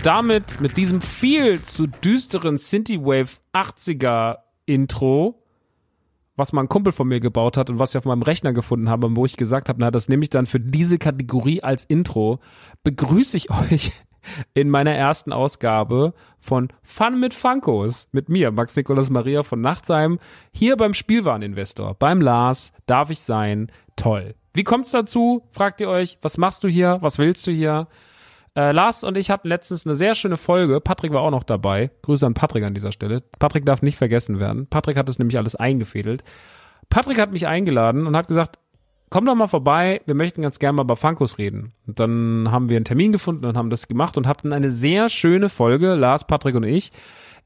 Und damit, mit diesem viel zu düsteren Synthwave 80er Intro, was mal ein Kumpel von mir gebaut hat und was ich auf meinem Rechner gefunden habe, wo ich gesagt habe, na, das nehme ich dann für diese Kategorie als Intro, begrüße ich euch in meiner ersten Ausgabe von Fun mit Funkos mit mir, Max Nikolas Maria von Nachtsheim, hier beim Spielwareninvestor, beim Lars, darf ich sein, toll. Wie kommt's dazu? Fragt ihr euch, was machst du hier? Was willst du hier? Äh, Lars und ich hatten letztens eine sehr schöne Folge. Patrick war auch noch dabei. Grüße an Patrick an dieser Stelle. Patrick darf nicht vergessen werden. Patrick hat es nämlich alles eingefädelt. Patrick hat mich eingeladen und hat gesagt, komm doch mal vorbei, wir möchten ganz gerne mal über Funkos reden. Und dann haben wir einen Termin gefunden und haben das gemacht und hatten eine sehr schöne Folge, Lars, Patrick und ich,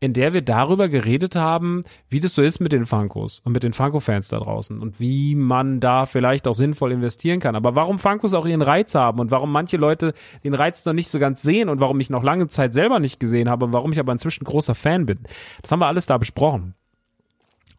in der wir darüber geredet haben, wie das so ist mit den Funkos und mit den Funko-Fans da draußen und wie man da vielleicht auch sinnvoll investieren kann. Aber warum Funkos auch ihren Reiz haben und warum manche Leute den Reiz noch nicht so ganz sehen und warum ich noch lange Zeit selber nicht gesehen habe und warum ich aber inzwischen großer Fan bin. Das haben wir alles da besprochen.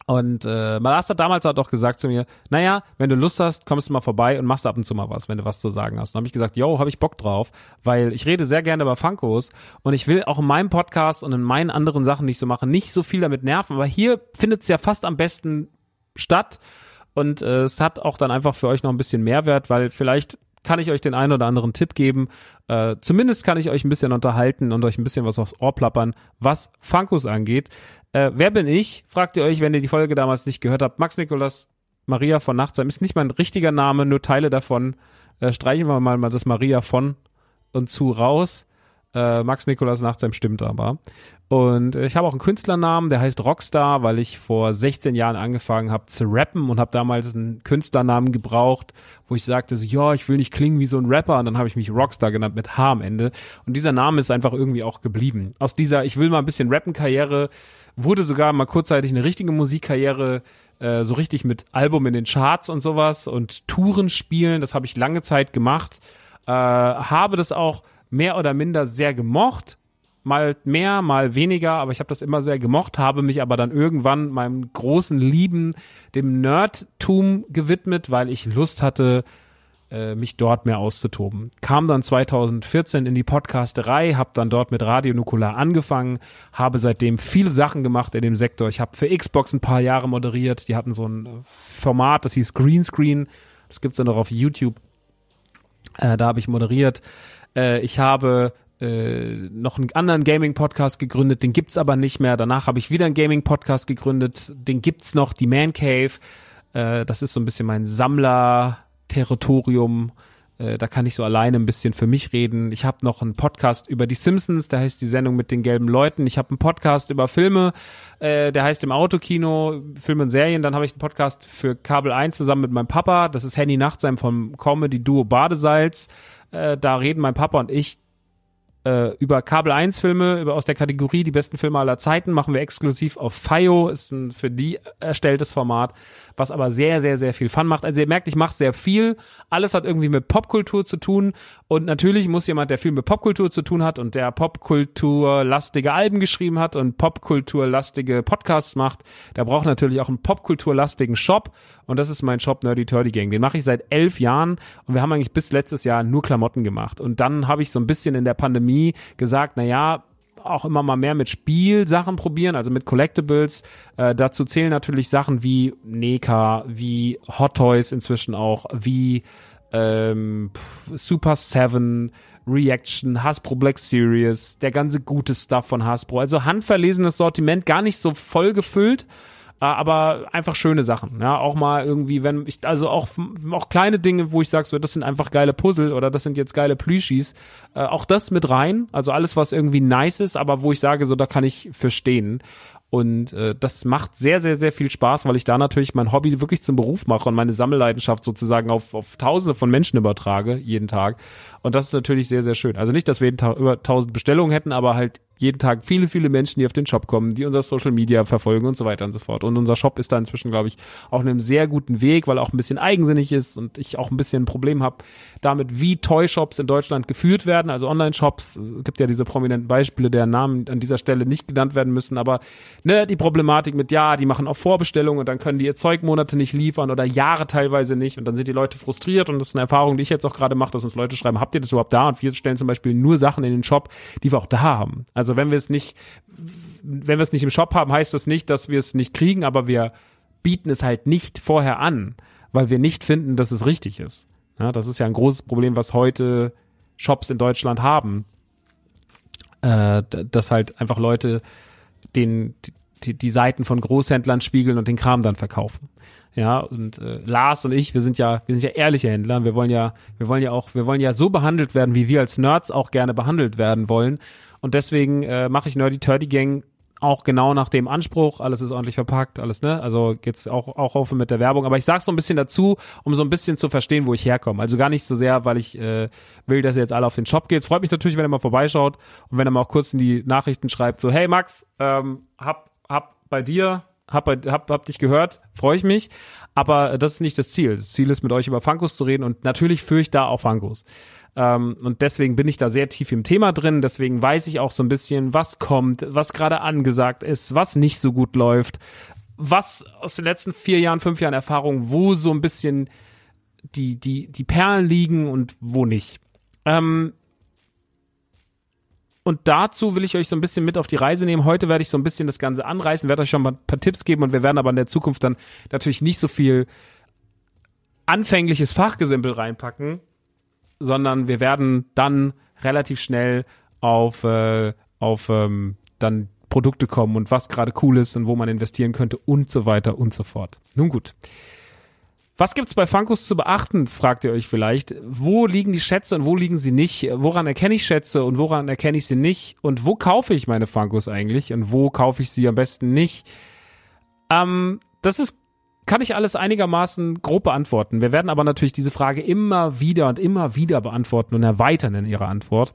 Und äh, Malas hat damals halt auch gesagt zu mir, naja, wenn du Lust hast, kommst du mal vorbei und machst ab und zu mal was, wenn du was zu sagen hast. Und habe ich gesagt, yo, habe ich Bock drauf, weil ich rede sehr gerne über Funkos und ich will auch in meinem Podcast und in meinen anderen Sachen, die ich so mache, nicht so viel damit nerven. Aber hier findet es ja fast am besten statt und äh, es hat auch dann einfach für euch noch ein bisschen Mehrwert, weil vielleicht kann ich euch den einen oder anderen Tipp geben. Äh, zumindest kann ich euch ein bisschen unterhalten und euch ein bisschen was aufs Ohr plappern, was Funkos angeht. Äh, wer bin ich? Fragt ihr euch, wenn ihr die Folge damals nicht gehört habt. Max Nikolas Maria von Nachtsheim ist nicht mein richtiger Name, nur Teile davon. Äh, streichen wir mal, mal das Maria von und zu raus. Äh, Max Nikolas Nachtsheim stimmt aber. Und ich habe auch einen Künstlernamen, der heißt Rockstar, weil ich vor 16 Jahren angefangen habe zu rappen und habe damals einen Künstlernamen gebraucht, wo ich sagte, so, ja, ich will nicht klingen wie so ein Rapper und dann habe ich mich Rockstar genannt mit H am Ende. Und dieser Name ist einfach irgendwie auch geblieben. Aus dieser, ich will mal ein bisschen Rappen-Karriere, wurde sogar mal kurzzeitig eine richtige Musikkarriere, äh, so richtig mit Album in den Charts und sowas und Touren spielen, das habe ich lange Zeit gemacht. Äh, habe das auch mehr oder minder sehr gemocht, mal mehr, mal weniger, aber ich habe das immer sehr gemocht, habe mich aber dann irgendwann meinem großen Lieben, dem Nerdtum gewidmet, weil ich Lust hatte, äh, mich dort mehr auszutoben. Kam dann 2014 in die Podcasterei, habe dann dort mit Radio Nukular angefangen, habe seitdem viele Sachen gemacht in dem Sektor. Ich habe für Xbox ein paar Jahre moderiert, die hatten so ein Format, das hieß Greenscreen, das gibt's dann noch auf YouTube. Äh, da habe ich moderiert. Äh, ich habe äh, noch einen anderen Gaming-Podcast gegründet, den gibt's aber nicht mehr. Danach habe ich wieder einen Gaming-Podcast gegründet, den gibt's noch, die Man Cave. Äh, das ist so ein bisschen mein Sammler-Territorium. Äh, da kann ich so alleine ein bisschen für mich reden. Ich habe noch einen Podcast über die Simpsons, der heißt die Sendung mit den gelben Leuten. Ich habe einen Podcast über Filme, äh, der heißt im Autokino, Filme und Serien. Dann habe ich einen Podcast für Kabel 1 zusammen mit meinem Papa. Das ist Henny Nachtsheim vom Comedy-Duo Badesalz. Äh, da reden mein Papa und ich äh, über Kabel 1 Filme, über aus der Kategorie die besten Filme aller Zeiten machen wir exklusiv auf FIO, ist ein für die erstelltes Format, was aber sehr, sehr, sehr viel Fun macht. Also ihr merkt, ich mache sehr viel. Alles hat irgendwie mit Popkultur zu tun und natürlich muss jemand, der viel mit Popkultur zu tun hat und der Popkulturlastige Alben geschrieben hat und Popkulturlastige Podcasts macht, der braucht natürlich auch einen Popkulturlastigen Shop und das ist mein Shop Nerdy Turdy Gang. Den mache ich seit elf Jahren und wir haben eigentlich bis letztes Jahr nur Klamotten gemacht und dann habe ich so ein bisschen in der Pandemie gesagt, na ja, auch immer mal mehr mit Spielsachen probieren, also mit Collectibles. Äh, dazu zählen natürlich Sachen wie Neka, wie Hot Toys inzwischen auch, wie ähm, Super Seven, Reaction, Hasbro Black Series, der ganze gute Stuff von Hasbro. Also handverlesenes Sortiment, gar nicht so voll gefüllt, aber einfach schöne Sachen. Ja, auch mal irgendwie, wenn ich, also auch, auch kleine Dinge, wo ich sage, so, das sind einfach geile Puzzle oder das sind jetzt geile Plüschis. Äh, auch das mit rein. Also alles, was irgendwie nice ist, aber wo ich sage, so, da kann ich für stehen. Und äh, das macht sehr, sehr, sehr viel Spaß, weil ich da natürlich mein Hobby wirklich zum Beruf mache und meine Sammelleidenschaft sozusagen auf, auf Tausende von Menschen übertrage, jeden Tag. Und das ist natürlich sehr, sehr schön. Also nicht, dass wir jeden Tag über tausend Bestellungen hätten, aber halt jeden Tag viele, viele Menschen, die auf den Shop kommen, die unser Social Media verfolgen und so weiter und so fort. Und unser Shop ist da inzwischen, glaube ich, auch in einem sehr guten Weg, weil er auch ein bisschen eigensinnig ist und ich auch ein bisschen ein Problem habe damit, wie Toy-Shops in Deutschland geführt werden, also Online-Shops. Es gibt ja diese prominenten Beispiele, deren Namen an dieser Stelle nicht genannt werden müssen, aber ne, die Problematik mit, ja, die machen auch Vorbestellungen und dann können die ihr Zeug Monate nicht liefern oder Jahre teilweise nicht und dann sind die Leute frustriert und das ist eine Erfahrung, die ich jetzt auch gerade mache, dass uns Leute schreiben, habt ihr das überhaupt da? Und wir stellen zum Beispiel nur Sachen in den Shop, die wir auch da haben. Also wenn wir es nicht, wenn wir es nicht im Shop haben, heißt das nicht, dass wir es nicht kriegen, aber wir bieten es halt nicht vorher an, weil wir nicht finden, dass es richtig ist. Ja, das ist ja ein großes Problem, was heute Shops in Deutschland haben. Äh, dass halt einfach Leute den, die, die Seiten von Großhändlern spiegeln und den Kram dann verkaufen. Ja, und äh, Lars und ich, wir sind ja, wir sind ja ehrliche Händler. Wir wollen ja, wir wollen ja auch, wir wollen ja so behandelt werden, wie wir als Nerds auch gerne behandelt werden wollen. Und deswegen äh, mache ich Nerdy Turdy Gang auch genau nach dem Anspruch. Alles ist ordentlich verpackt, alles, ne? Also geht's auch, auch auf mit der Werbung. Aber ich sag's so ein bisschen dazu, um so ein bisschen zu verstehen, wo ich herkomme. Also gar nicht so sehr, weil ich äh, will, dass ihr jetzt alle auf den Shop geht. Freut mich natürlich, wenn ihr mal vorbeischaut und wenn ihr mal auch kurz in die Nachrichten schreibt, so, hey Max, ähm, hab, hab bei dir hab, hab, hab dich gehört, freue ich mich. Aber das ist nicht das Ziel. Das Ziel ist, mit euch über Funkos zu reden und natürlich führe ich da auch Funkos. Ähm, und deswegen bin ich da sehr tief im Thema drin. Deswegen weiß ich auch so ein bisschen, was kommt, was gerade angesagt ist, was nicht so gut läuft. was aus den letzten vier Jahren, fünf Jahren Erfahrung, wo so ein bisschen die, die, die Perlen liegen und wo nicht. Ähm, und dazu will ich euch so ein bisschen mit auf die Reise nehmen. Heute werde ich so ein bisschen das Ganze anreißen, werde euch schon mal ein paar Tipps geben und wir werden aber in der Zukunft dann natürlich nicht so viel anfängliches Fachgesimpel reinpacken, sondern wir werden dann relativ schnell auf, äh, auf ähm, dann Produkte kommen und was gerade cool ist und wo man investieren könnte und so weiter und so fort. Nun gut. Was gibt's bei Funkos zu beachten, fragt ihr euch vielleicht. Wo liegen die Schätze und wo liegen sie nicht? Woran erkenne ich Schätze und woran erkenne ich sie nicht? Und wo kaufe ich meine Funkos eigentlich und wo kaufe ich sie am besten nicht? Ähm, das ist, kann ich alles einigermaßen grob beantworten. Wir werden aber natürlich diese Frage immer wieder und immer wieder beantworten und erweitern in ihrer Antwort.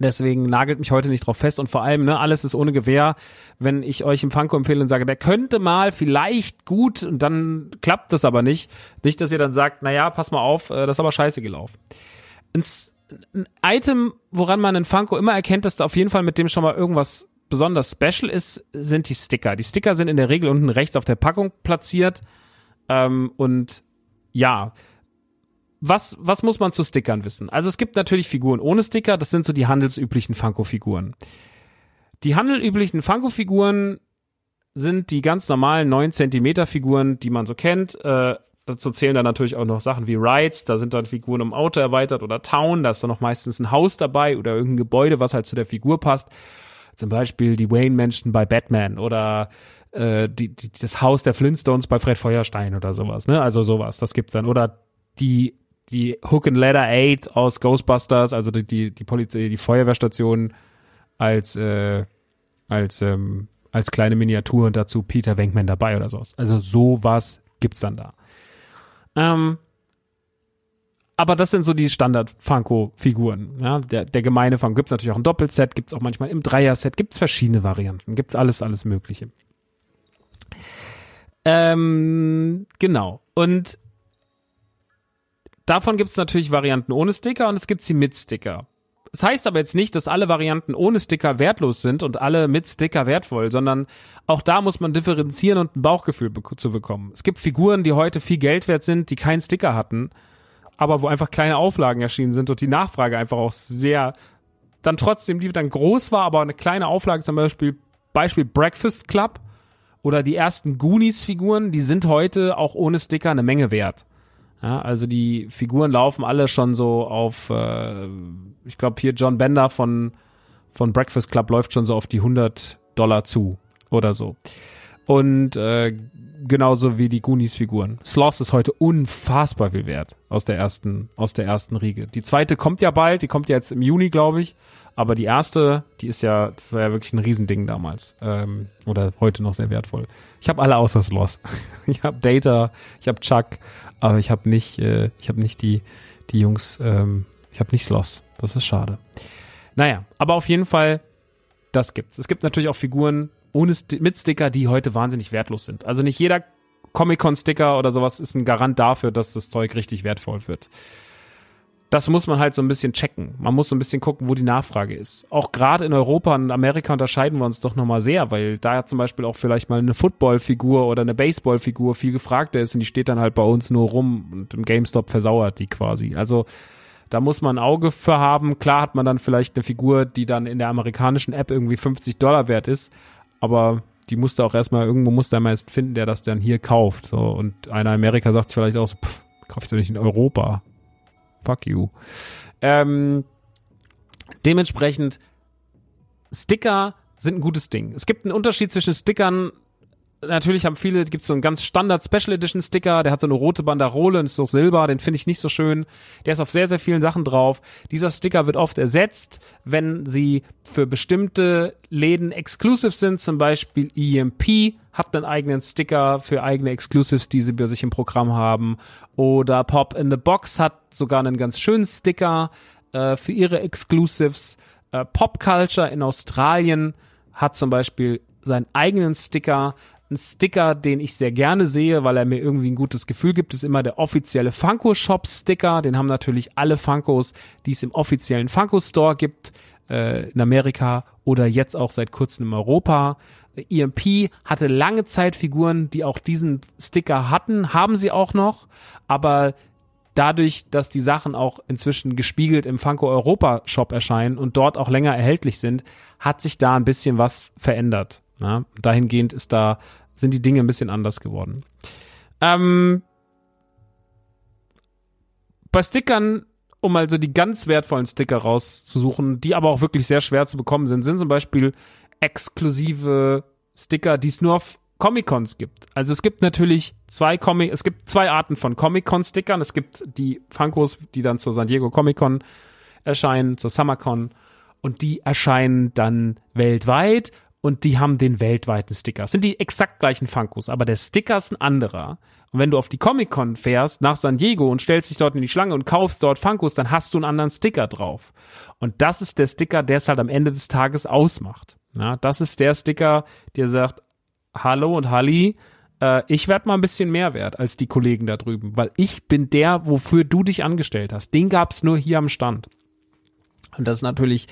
Deswegen nagelt mich heute nicht drauf fest und vor allem, ne, alles ist ohne Gewehr. Wenn ich euch im Funko empfehle und sage, der könnte mal vielleicht gut und dann klappt das aber nicht. Nicht, dass ihr dann sagt, na ja, pass mal auf, äh, das ist aber scheiße gelaufen. Ein, Item, woran man in Funko immer erkennt, dass da auf jeden Fall mit dem schon mal irgendwas besonders special ist, sind die Sticker. Die Sticker sind in der Regel unten rechts auf der Packung platziert. Ähm, und ja, was, was muss man zu Stickern wissen? Also es gibt natürlich Figuren ohne Sticker, das sind so die handelsüblichen Funko-Figuren. Die handelsüblichen Funko-Figuren sind die ganz normalen 9 Zentimeter Figuren, die man so kennt. Äh, dazu zählen dann natürlich auch noch Sachen wie Rides, da sind dann Figuren im Auto erweitert oder Town, da ist dann noch meistens ein Haus dabei oder irgendein Gebäude, was halt zu der Figur passt. Zum Beispiel die Wayne-Menschen bei Batman oder äh, die, die, das Haus der Flintstones bei Fred Feuerstein oder sowas, ne? Also sowas, das gibt's dann. Oder die die Hook and Ladder 8 aus Ghostbusters, also die, die, die Polizei, die Feuerwehrstation als, äh, als, ähm, als kleine Miniatur und dazu Peter Wenkman dabei oder sowas. Also sowas gibt's dann da. Ähm, aber das sind so die Standard-Funko-Figuren. Ja, der, der gemeine Funko gibt's natürlich auch ein Doppelset, gibt's auch manchmal im Dreier-Set, gibt's verschiedene Varianten, gibt's alles, alles Mögliche. Ähm, genau. Und Davon gibt es natürlich Varianten ohne Sticker und es gibt sie mit Sticker. Das heißt aber jetzt nicht, dass alle Varianten ohne Sticker wertlos sind und alle mit Sticker wertvoll, sondern auch da muss man differenzieren und ein Bauchgefühl be zu bekommen. Es gibt Figuren, die heute viel Geld wert sind, die keinen Sticker hatten, aber wo einfach kleine Auflagen erschienen sind und die Nachfrage einfach auch sehr dann trotzdem, die dann groß war, aber eine kleine Auflage, zum Beispiel, Beispiel Breakfast Club oder die ersten Goonies-Figuren, die sind heute auch ohne Sticker eine Menge wert. Ja, also die Figuren laufen alle schon so auf, äh, ich glaube hier John Bender von, von Breakfast Club läuft schon so auf die 100 Dollar zu oder so. Und äh, genauso wie die Goonies-Figuren. Sloth ist heute unfassbar viel wert aus der ersten, aus der ersten Riege. Die zweite kommt ja bald, die kommt ja jetzt im Juni, glaube ich. Aber die erste, die ist ja, das war ja wirklich ein Riesending damals. Ähm, oder heute noch sehr wertvoll. Ich habe alle außer Sloth. Ich habe Data, ich habe Chuck, aber ich habe nicht, äh, ich habe nicht die, die Jungs, ähm, ich habe nicht Sloss. Das ist schade. Naja, aber auf jeden Fall, das gibt's. Es gibt natürlich auch Figuren ohne St mit Sticker, die heute wahnsinnig wertlos sind. Also nicht jeder Comic-Con-Sticker oder sowas ist ein Garant dafür, dass das Zeug richtig wertvoll wird das muss man halt so ein bisschen checken. Man muss so ein bisschen gucken, wo die Nachfrage ist. Auch gerade in Europa und Amerika unterscheiden wir uns doch nochmal sehr, weil da zum Beispiel auch vielleicht mal eine Footballfigur oder eine Baseballfigur viel gefragter ist und die steht dann halt bei uns nur rum und im GameStop versauert die quasi. Also da muss man ein Auge für haben. Klar hat man dann vielleicht eine Figur, die dann in der amerikanischen App irgendwie 50 Dollar wert ist, aber die musste auch erstmal, irgendwo muss der meist finden, der das dann hier kauft. So, und einer in Amerika sagt vielleicht auch so, pff, kauf ich doch nicht in Europa fuck you. Ähm, dementsprechend, Sticker sind ein gutes Ding. Es gibt einen Unterschied zwischen Stickern. Natürlich haben viele, gibt so einen ganz Standard Special Edition Sticker, der hat so eine rote Banderole und ist so Silber, den finde ich nicht so schön. Der ist auf sehr, sehr vielen Sachen drauf. Dieser Sticker wird oft ersetzt, wenn sie für bestimmte Läden exclusive sind, zum Beispiel EMP hat einen eigenen Sticker für eigene Exclusives, die sie bei sich im Programm haben. Oder Pop in the Box hat sogar einen ganz schönen Sticker äh, für ihre Exclusives. Äh, Pop Culture in Australien hat zum Beispiel seinen eigenen Sticker. Ein Sticker, den ich sehr gerne sehe, weil er mir irgendwie ein gutes Gefühl gibt, ist immer der offizielle Funko Shop Sticker. Den haben natürlich alle Funkos, die es im offiziellen Funko Store gibt, äh, in Amerika oder jetzt auch seit kurzem in Europa. EMP hatte lange Zeit Figuren, die auch diesen Sticker hatten, haben sie auch noch, aber dadurch, dass die Sachen auch inzwischen gespiegelt im Funko Europa Shop erscheinen und dort auch länger erhältlich sind, hat sich da ein bisschen was verändert. Ja, dahingehend ist da, sind die Dinge ein bisschen anders geworden. Ähm, bei Stickern, um also die ganz wertvollen Sticker rauszusuchen, die aber auch wirklich sehr schwer zu bekommen sind, sind zum Beispiel exklusive Sticker, die es nur auf Comic-Cons gibt. Also es gibt natürlich zwei Comic, es gibt zwei Arten von Comic-Con-Stickern. Es gibt die Funkos, die dann zur San Diego Comic-Con erscheinen, zur SummerCon und die erscheinen dann weltweit und die haben den weltweiten Sticker. Das sind die exakt gleichen Funkos, aber der Sticker ist ein anderer. Und wenn du auf die Comic-Con fährst nach San Diego und stellst dich dort in die Schlange und kaufst dort Funkos, dann hast du einen anderen Sticker drauf. Und das ist der Sticker, der es halt am Ende des Tages ausmacht. Ja, das ist der Sticker, der sagt, hallo und Halli, äh, ich werde mal ein bisschen mehr wert als die Kollegen da drüben, weil ich bin der, wofür du dich angestellt hast. Den gab's nur hier am Stand. Und das ist natürlich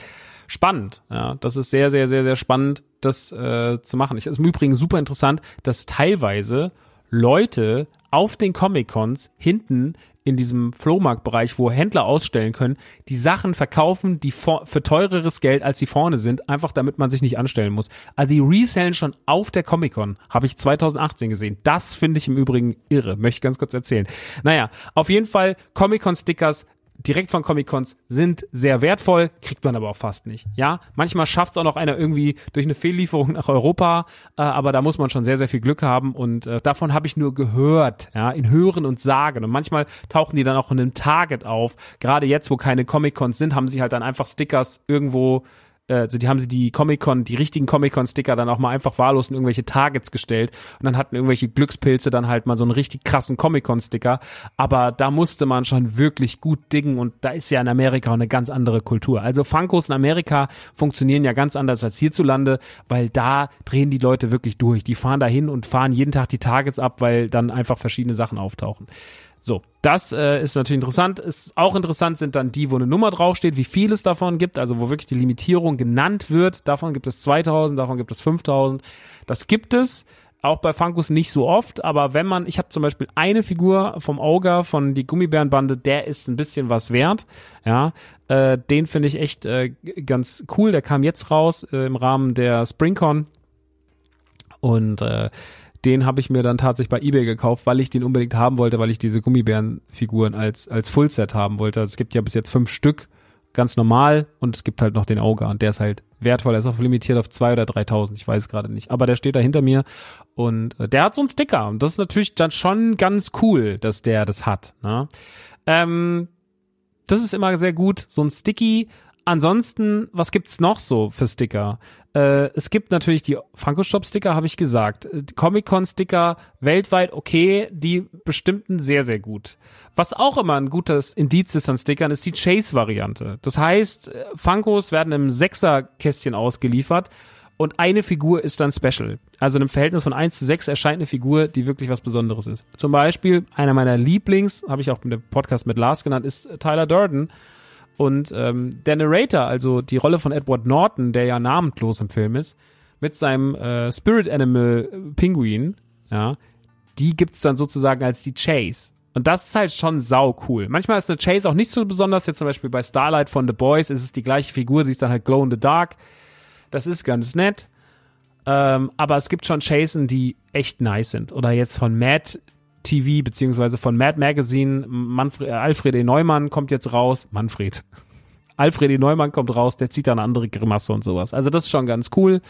spannend. Ja, das ist sehr, sehr, sehr, sehr spannend, das äh, zu machen. Ich ist im Übrigen super interessant, dass teilweise Leute auf den Comic-Cons hinten in diesem Flohmarktbereich, wo Händler ausstellen können, die Sachen verkaufen, die für teureres Geld, als sie vorne sind, einfach damit man sich nicht anstellen muss. Also die resellen schon auf der Comic-Con, habe ich 2018 gesehen. Das finde ich im Übrigen irre, möchte ich ganz kurz erzählen. Naja, auf jeden Fall Comic-Con-Stickers direkt von Comic-Cons sind sehr wertvoll, kriegt man aber auch fast nicht. Ja, manchmal schafft es auch noch einer irgendwie durch eine Fehllieferung nach Europa, äh, aber da muss man schon sehr, sehr viel Glück haben und äh, davon habe ich nur gehört, ja, in Hören und Sagen und manchmal tauchen die dann auch in einem Target auf. Gerade jetzt, wo keine Comic-Cons sind, haben sie halt dann einfach Stickers irgendwo also die haben sie die Comic-Con, die richtigen Comic-Con-Sticker dann auch mal einfach wahllos in irgendwelche Targets gestellt und dann hatten irgendwelche Glückspilze dann halt mal so einen richtig krassen Comic-Con-Sticker, aber da musste man schon wirklich gut dingen und da ist ja in Amerika auch eine ganz andere Kultur. Also Funkos in Amerika funktionieren ja ganz anders als hierzulande, weil da drehen die Leute wirklich durch. Die fahren da hin und fahren jeden Tag die Targets ab, weil dann einfach verschiedene Sachen auftauchen. So, das äh, ist natürlich interessant. Ist auch interessant sind dann die, wo eine Nummer draufsteht, wie viel es davon gibt, also wo wirklich die Limitierung genannt wird. Davon gibt es 2000, davon gibt es 5000. Das gibt es auch bei Funkus nicht so oft, aber wenn man, ich habe zum Beispiel eine Figur vom Auger von die Gummibärenbande, der ist ein bisschen was wert, ja, äh, den finde ich echt äh, ganz cool, der kam jetzt raus äh, im Rahmen der SpringCon und äh, den habe ich mir dann tatsächlich bei eBay gekauft, weil ich den unbedingt haben wollte, weil ich diese Gummibärenfiguren als, als Fullset haben wollte. Also es gibt ja bis jetzt fünf Stück, ganz normal, und es gibt halt noch den Auge und der ist halt wertvoll. Er ist auch limitiert auf zwei oder 3000, ich weiß gerade nicht. Aber der steht da hinter mir und äh, der hat so einen Sticker und das ist natürlich dann schon ganz cool, dass der das hat. Ne? Ähm, das ist immer sehr gut, so ein Sticky. Ansonsten, was gibt's noch so für Sticker? Äh, es gibt natürlich die Funko Shop Sticker, habe ich gesagt. Äh, Comic Con Sticker weltweit okay, die bestimmten sehr, sehr gut. Was auch immer ein gutes Indiz ist an Stickern, ist die Chase-Variante. Das heißt, äh, Funkos werden im Sechser-Kästchen ausgeliefert und eine Figur ist dann special. Also in einem Verhältnis von 1 zu 6 erscheint eine Figur, die wirklich was Besonderes ist. Zum Beispiel, einer meiner Lieblings, habe ich auch in dem Podcast mit Lars genannt, ist Tyler Durden und ähm, der Narrator, also die Rolle von Edward Norton, der ja namentlos im Film ist, mit seinem äh, Spirit Animal Pinguin, ja, die gibt's dann sozusagen als die Chase. Und das ist halt schon sau cool. Manchmal ist eine Chase auch nicht so besonders. Jetzt zum Beispiel bei Starlight von The Boys ist es die gleiche Figur, sie ist dann halt Glow in the Dark. Das ist ganz nett. Ähm, aber es gibt schon Chasen, die echt nice sind. Oder jetzt von Matt, TV beziehungsweise von Mad Magazine. Manfred, äh, Alfred E. Neumann kommt jetzt raus. Manfred. Alfred E. Neumann kommt raus, der zieht da eine andere Grimasse und sowas. Also das ist schon ganz cool.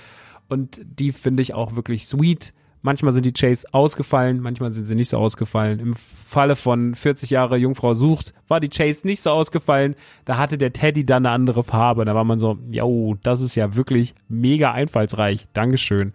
Und die finde ich auch wirklich sweet. Manchmal sind die Chase ausgefallen, manchmal sind sie nicht so ausgefallen. Im Falle von 40 Jahre Jungfrau sucht, war die Chase nicht so ausgefallen. Da hatte der Teddy dann eine andere Farbe. Da war man so, yo, das ist ja wirklich mega einfallsreich. Dankeschön.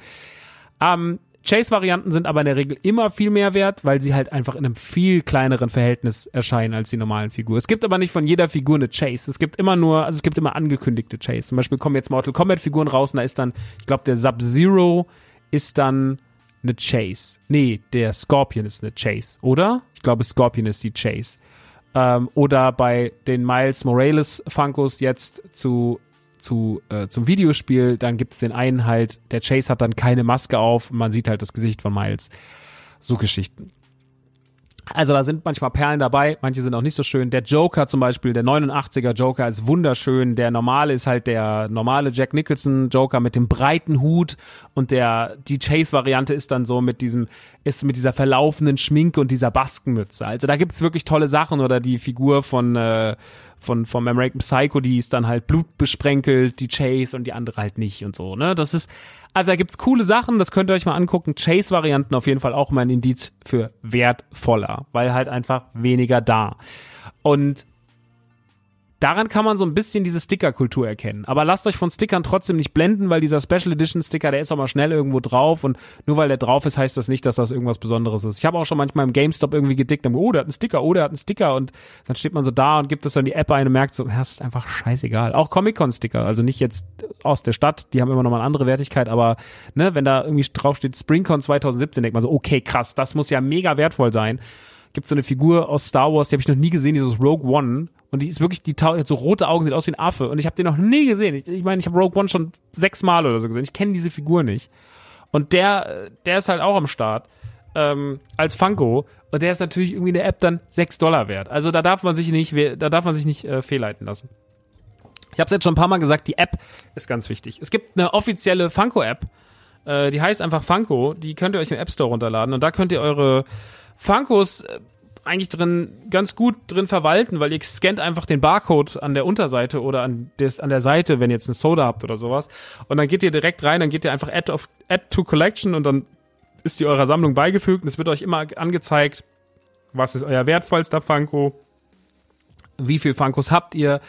Ähm, Chase-Varianten sind aber in der Regel immer viel mehr wert, weil sie halt einfach in einem viel kleineren Verhältnis erscheinen als die normalen Figuren. Es gibt aber nicht von jeder Figur eine Chase. Es gibt immer nur, also es gibt immer angekündigte Chase. Zum Beispiel kommen jetzt Mortal Kombat Figuren raus und da ist dann, ich glaube, der Sub-Zero ist dann eine Chase. Nee, der Scorpion ist eine Chase, oder? Ich glaube, Scorpion ist die Chase. Ähm, oder bei den Miles Morales Funkos jetzt zu, zu, äh, zum Videospiel, dann gibt's den einen halt, der Chase hat dann keine Maske auf man sieht halt das Gesicht von Miles. So Geschichten. Also da sind manchmal Perlen dabei, manche sind auch nicht so schön. Der Joker zum Beispiel, der 89er Joker ist wunderschön. Der normale ist halt der normale Jack Nicholson Joker mit dem breiten Hut und der die Chase Variante ist dann so mit diesem ist mit dieser verlaufenden Schminke und dieser Baskenmütze. Also da gibt's wirklich tolle Sachen oder die Figur von äh, von vom American Psycho, die ist dann halt blutbesprenkelt, die Chase und die andere halt nicht und so, ne? Das ist also da gibt's coole Sachen, das könnt ihr euch mal angucken. Chase-Varianten auf jeden Fall auch mal ein Indiz für wertvoller, weil halt einfach weniger da. Und daran kann man so ein bisschen diese Sticker-Kultur erkennen. Aber lasst euch von Stickern trotzdem nicht blenden, weil dieser Special Edition Sticker, der ist auch mal schnell irgendwo drauf und nur weil der drauf ist, heißt das nicht, dass das irgendwas Besonderes ist. Ich habe auch schon manchmal im GameStop irgendwie gedickt, oh, der hat einen Sticker, oh, der hat einen Sticker und dann steht man so da und gibt das dann die App ein und merkt so, das ist einfach scheißegal. Auch Comic-Con-Sticker, also nicht jetzt aus der Stadt, die haben immer noch mal eine andere Wertigkeit, aber ne, wenn da irgendwie drauf steht SpringCon 2017, denkt man so, okay, krass, das muss ja mega wertvoll sein gibt so eine Figur aus Star Wars, die habe ich noch nie gesehen, dieses Rogue One. Und die ist wirklich, die hat so rote Augen, sieht aus wie ein Affe. Und ich habe den noch nie gesehen. Ich meine, ich, mein, ich habe Rogue One schon sechs Mal oder so gesehen. Ich kenne diese Figur nicht. Und der, der ist halt auch am Start ähm, als Funko. Und der ist natürlich irgendwie in der App dann sechs Dollar wert. Also da darf man sich nicht, da darf man sich nicht äh, fehlleiten lassen. Ich habe es jetzt schon ein paar Mal gesagt, die App ist ganz wichtig. Es gibt eine offizielle Funko-App, äh, die heißt einfach Funko. Die könnt ihr euch im App Store runterladen und da könnt ihr eure Funkos äh, eigentlich drin ganz gut drin verwalten, weil ihr scannt einfach den Barcode an der Unterseite oder an, des, an der Seite, wenn ihr jetzt eine Soda habt oder sowas. Und dann geht ihr direkt rein, dann geht ihr einfach Add, of, add to Collection und dann ist die eurer Sammlung beigefügt und es wird euch immer angezeigt, was ist euer wertvollster Funko, wie viel Funkos habt ihr,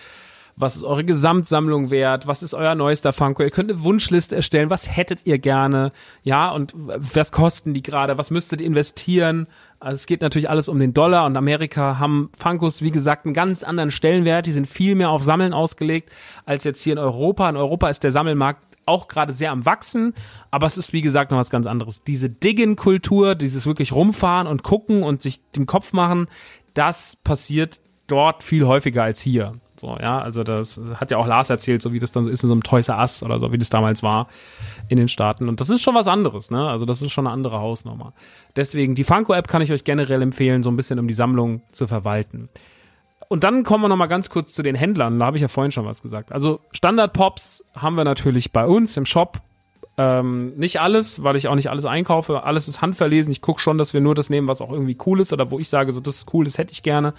was ist eure Gesamtsammlung wert, was ist euer neuester Funko. Ihr könnt eine Wunschliste erstellen, was hättet ihr gerne, ja, und was kosten die gerade, was müsstet ihr investieren. Also es geht natürlich alles um den Dollar und Amerika haben Funkos, wie gesagt, einen ganz anderen Stellenwert. Die sind viel mehr auf Sammeln ausgelegt als jetzt hier in Europa. In Europa ist der Sammelmarkt auch gerade sehr am wachsen, aber es ist wie gesagt noch was ganz anderes. Diese Diggen-Kultur, dieses wirklich rumfahren und gucken und sich den Kopf machen, das passiert dort viel häufiger als hier. So, ja, also das hat ja auch Lars erzählt, so wie das dann so ist in so einem Toys R Us oder so, wie das damals war in den Staaten. Und das ist schon was anderes, ne? Also das ist schon eine andere Hausnummer. Deswegen, die Funko-App kann ich euch generell empfehlen, so ein bisschen um die Sammlung zu verwalten. Und dann kommen wir noch mal ganz kurz zu den Händlern. Da habe ich ja vorhin schon was gesagt. Also Standard-Pops haben wir natürlich bei uns im Shop. Ähm, nicht alles, weil ich auch nicht alles einkaufe. Alles ist handverlesen. Ich gucke schon, dass wir nur das nehmen, was auch irgendwie cool ist oder wo ich sage, so das ist cool, das hätte ich gerne.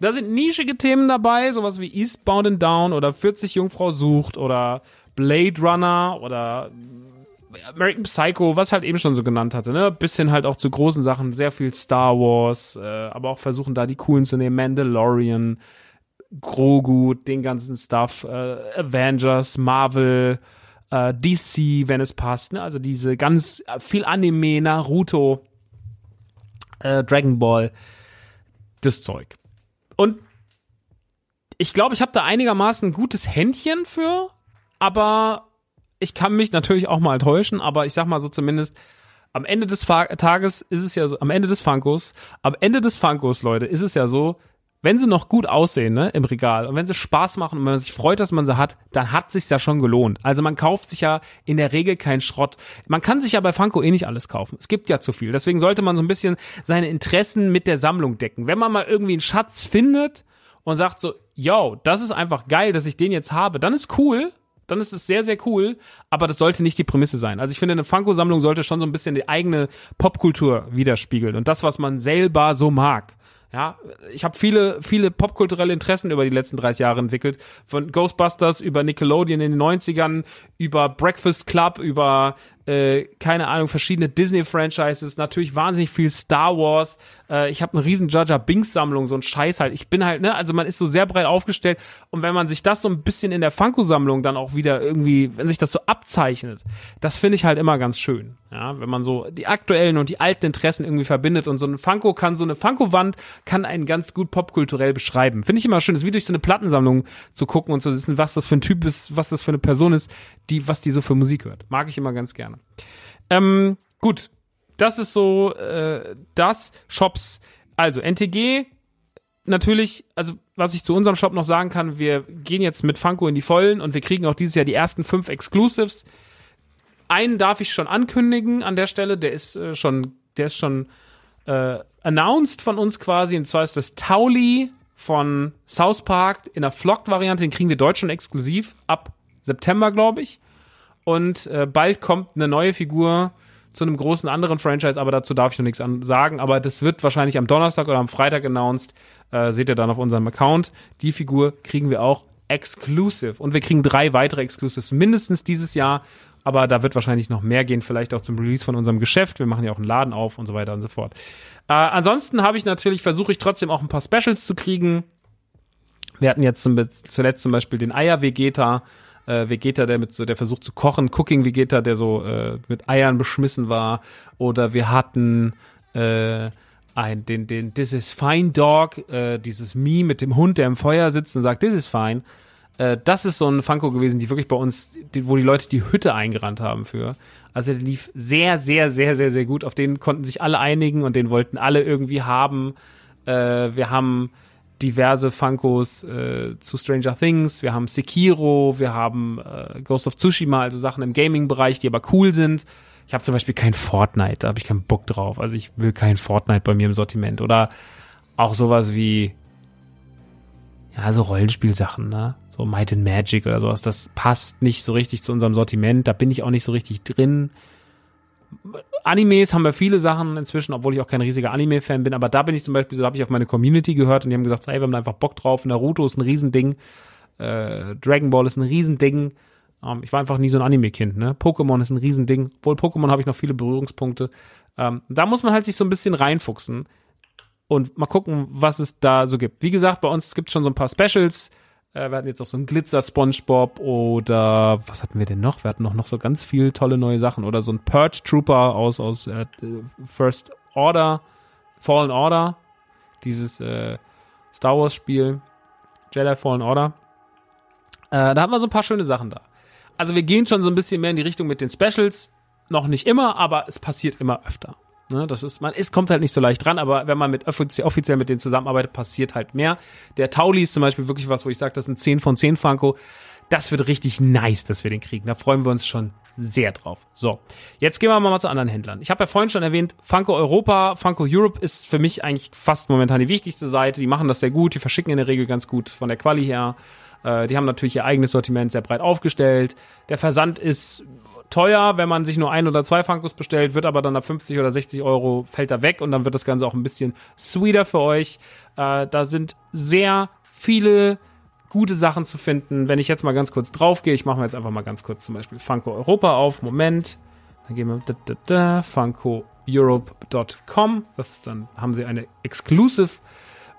Da sind nischige Themen dabei, sowas wie Eastbound and Down oder 40 Jungfrau sucht oder Blade Runner oder American Psycho, was halt eben schon so genannt hatte, ne? Bisschen halt auch zu großen Sachen, sehr viel Star Wars, äh, aber auch versuchen da die coolen zu nehmen, Mandalorian, Grogu, den ganzen Stuff, äh, Avengers, Marvel, äh, DC, wenn es passt, ne? Also diese ganz viel Anime, Naruto, äh, Dragon Ball, das Zeug. Und ich glaube, ich habe da einigermaßen ein gutes Händchen für, aber ich kann mich natürlich auch mal täuschen, aber ich sag mal so zumindest, am Ende des Fa Tages ist es ja so, am Ende des Funkos, am Ende des Funkos, Leute, ist es ja so, wenn sie noch gut aussehen, ne, im Regal und wenn sie Spaß machen und wenn man sich freut, dass man sie hat, dann hat sich's ja schon gelohnt. Also man kauft sich ja in der Regel keinen Schrott. Man kann sich ja bei Funko eh nicht alles kaufen. Es gibt ja zu viel. Deswegen sollte man so ein bisschen seine Interessen mit der Sammlung decken. Wenn man mal irgendwie einen Schatz findet und sagt so, yo, das ist einfach geil, dass ich den jetzt habe, dann ist cool. Dann ist es sehr, sehr cool, aber das sollte nicht die Prämisse sein. Also ich finde, eine Funko-Sammlung sollte schon so ein bisschen die eigene Popkultur widerspiegeln und das, was man selber so mag. Ja, ich habe viele, viele popkulturelle Interessen über die letzten 30 Jahre entwickelt. Von Ghostbusters über Nickelodeon in den 90ern, über Breakfast Club, über äh, keine Ahnung, verschiedene Disney-Franchises, natürlich wahnsinnig viel Star Wars. Äh, ich habe eine riesen Jaja Binks-Sammlung, so ein Scheiß halt. Ich bin halt, ne, also man ist so sehr breit aufgestellt und wenn man sich das so ein bisschen in der Funko-Sammlung dann auch wieder irgendwie, wenn sich das so abzeichnet, das finde ich halt immer ganz schön. Ja, wenn man so die aktuellen und die alten Interessen irgendwie verbindet und so ein Funko kann, so eine Funko-Wand kann einen ganz gut popkulturell beschreiben. Finde ich immer schön, das ist wie durch so eine Plattensammlung zu gucken und zu wissen, was das für ein Typ ist, was das für eine Person ist, die, was die so für Musik hört. Mag ich immer ganz gerne. Ähm, gut. das ist so äh, das. Shops, also NTG, natürlich, also was ich zu unserem Shop noch sagen kann, wir gehen jetzt mit Funko in die Vollen und wir kriegen auch dieses Jahr die ersten fünf Exclusives. Einen darf ich schon ankündigen an der Stelle, der ist äh, schon, der ist schon äh, announced von uns quasi, und zwar ist das Tauli von South Park in der Flocked-Variante, den kriegen wir Deutschland exklusiv ab September, glaube ich. Und äh, bald kommt eine neue Figur zu einem großen anderen Franchise, aber dazu darf ich noch nichts sagen. Aber das wird wahrscheinlich am Donnerstag oder am Freitag announced. Äh, seht ihr dann auf unserem Account. Die Figur kriegen wir auch exclusive. Und wir kriegen drei weitere Exclusives mindestens dieses Jahr. Aber da wird wahrscheinlich noch mehr gehen, vielleicht auch zum Release von unserem Geschäft. Wir machen ja auch einen Laden auf und so weiter und so fort. Äh, ansonsten habe ich natürlich, versuche ich trotzdem auch ein paar Specials zu kriegen. Wir hatten jetzt zum, zuletzt zum Beispiel den Eier-Vegeta äh, Vegeta, der mit so, der versucht zu kochen, Cooking Vegeta, der so äh, mit Eiern beschmissen war. Oder wir hatten äh, ein, den, den This is Fine Dog, äh, dieses Meme mit dem Hund, der im Feuer sitzt und sagt, This is fine. Äh, das ist so ein Funko gewesen, die wirklich bei uns, die, wo die Leute die Hütte eingerannt haben für. Also der lief sehr, sehr, sehr, sehr, sehr gut. Auf den konnten sich alle einigen und den wollten alle irgendwie haben. Äh, wir haben diverse Funkos äh, zu Stranger Things, wir haben Sekiro, wir haben äh, Ghost of Tsushima, also Sachen im Gaming-Bereich, die aber cool sind. Ich habe zum Beispiel kein Fortnite, da habe ich keinen Bock drauf. Also ich will kein Fortnite bei mir im Sortiment. Oder auch sowas wie, ja, so Rollenspielsachen, ne? So Might and Magic oder sowas. Das passt nicht so richtig zu unserem Sortiment. Da bin ich auch nicht so richtig drin. Animes haben wir viele Sachen inzwischen, obwohl ich auch kein riesiger Anime-Fan bin, aber da bin ich zum Beispiel, so habe ich auf meine Community gehört und die haben gesagt, hey, wir haben da einfach Bock drauf. Naruto ist ein Riesending, äh, Dragon Ball ist ein Riesending. Ähm, ich war einfach nie so ein Anime-Kind, ne? Pokémon ist ein Riesending. Obwohl Pokémon habe ich noch viele Berührungspunkte. Ähm, da muss man halt sich so ein bisschen reinfuchsen und mal gucken, was es da so gibt. Wie gesagt, bei uns gibt es schon so ein paar Specials. Äh, wir hatten jetzt auch so einen Glitzer-Spongebob oder was hatten wir denn noch? Wir hatten noch, noch so ganz viel tolle neue Sachen oder so ein Purge Trooper aus, aus äh, First Order, Fallen Order, dieses äh, Star Wars Spiel, Jedi Fallen Order. Äh, da haben wir so ein paar schöne Sachen da. Also wir gehen schon so ein bisschen mehr in die Richtung mit den Specials. Noch nicht immer, aber es passiert immer öfter. Ne, das ist, man ist, kommt halt nicht so leicht dran, aber wenn man mit offizie offiziell mit denen zusammenarbeitet, passiert halt mehr. Der Tauli ist zum Beispiel wirklich was, wo ich sage, das sind 10 von 10 Funko. Das wird richtig nice, dass wir den kriegen. Da freuen wir uns schon sehr drauf. So, jetzt gehen wir mal zu anderen Händlern. Ich habe ja vorhin schon erwähnt, Funko Europa, Funko Europe ist für mich eigentlich fast momentan die wichtigste Seite. Die machen das sehr gut, die verschicken in der Regel ganz gut von der Quali her. Äh, die haben natürlich ihr eigenes Sortiment sehr breit aufgestellt. Der Versand ist teuer, wenn man sich nur ein oder zwei Funkos bestellt, wird aber dann ab 50 oder 60 Euro fällt er weg und dann wird das Ganze auch ein bisschen sweeter für euch. Äh, da sind sehr viele gute Sachen zu finden. Wenn ich jetzt mal ganz kurz drauf gehe, ich mache mir jetzt einfach mal ganz kurz zum Beispiel Funko Europa auf. Moment. Dann gehen wir da, da, da, funkoeurope.com. Das ist dann haben sie eine Exclusive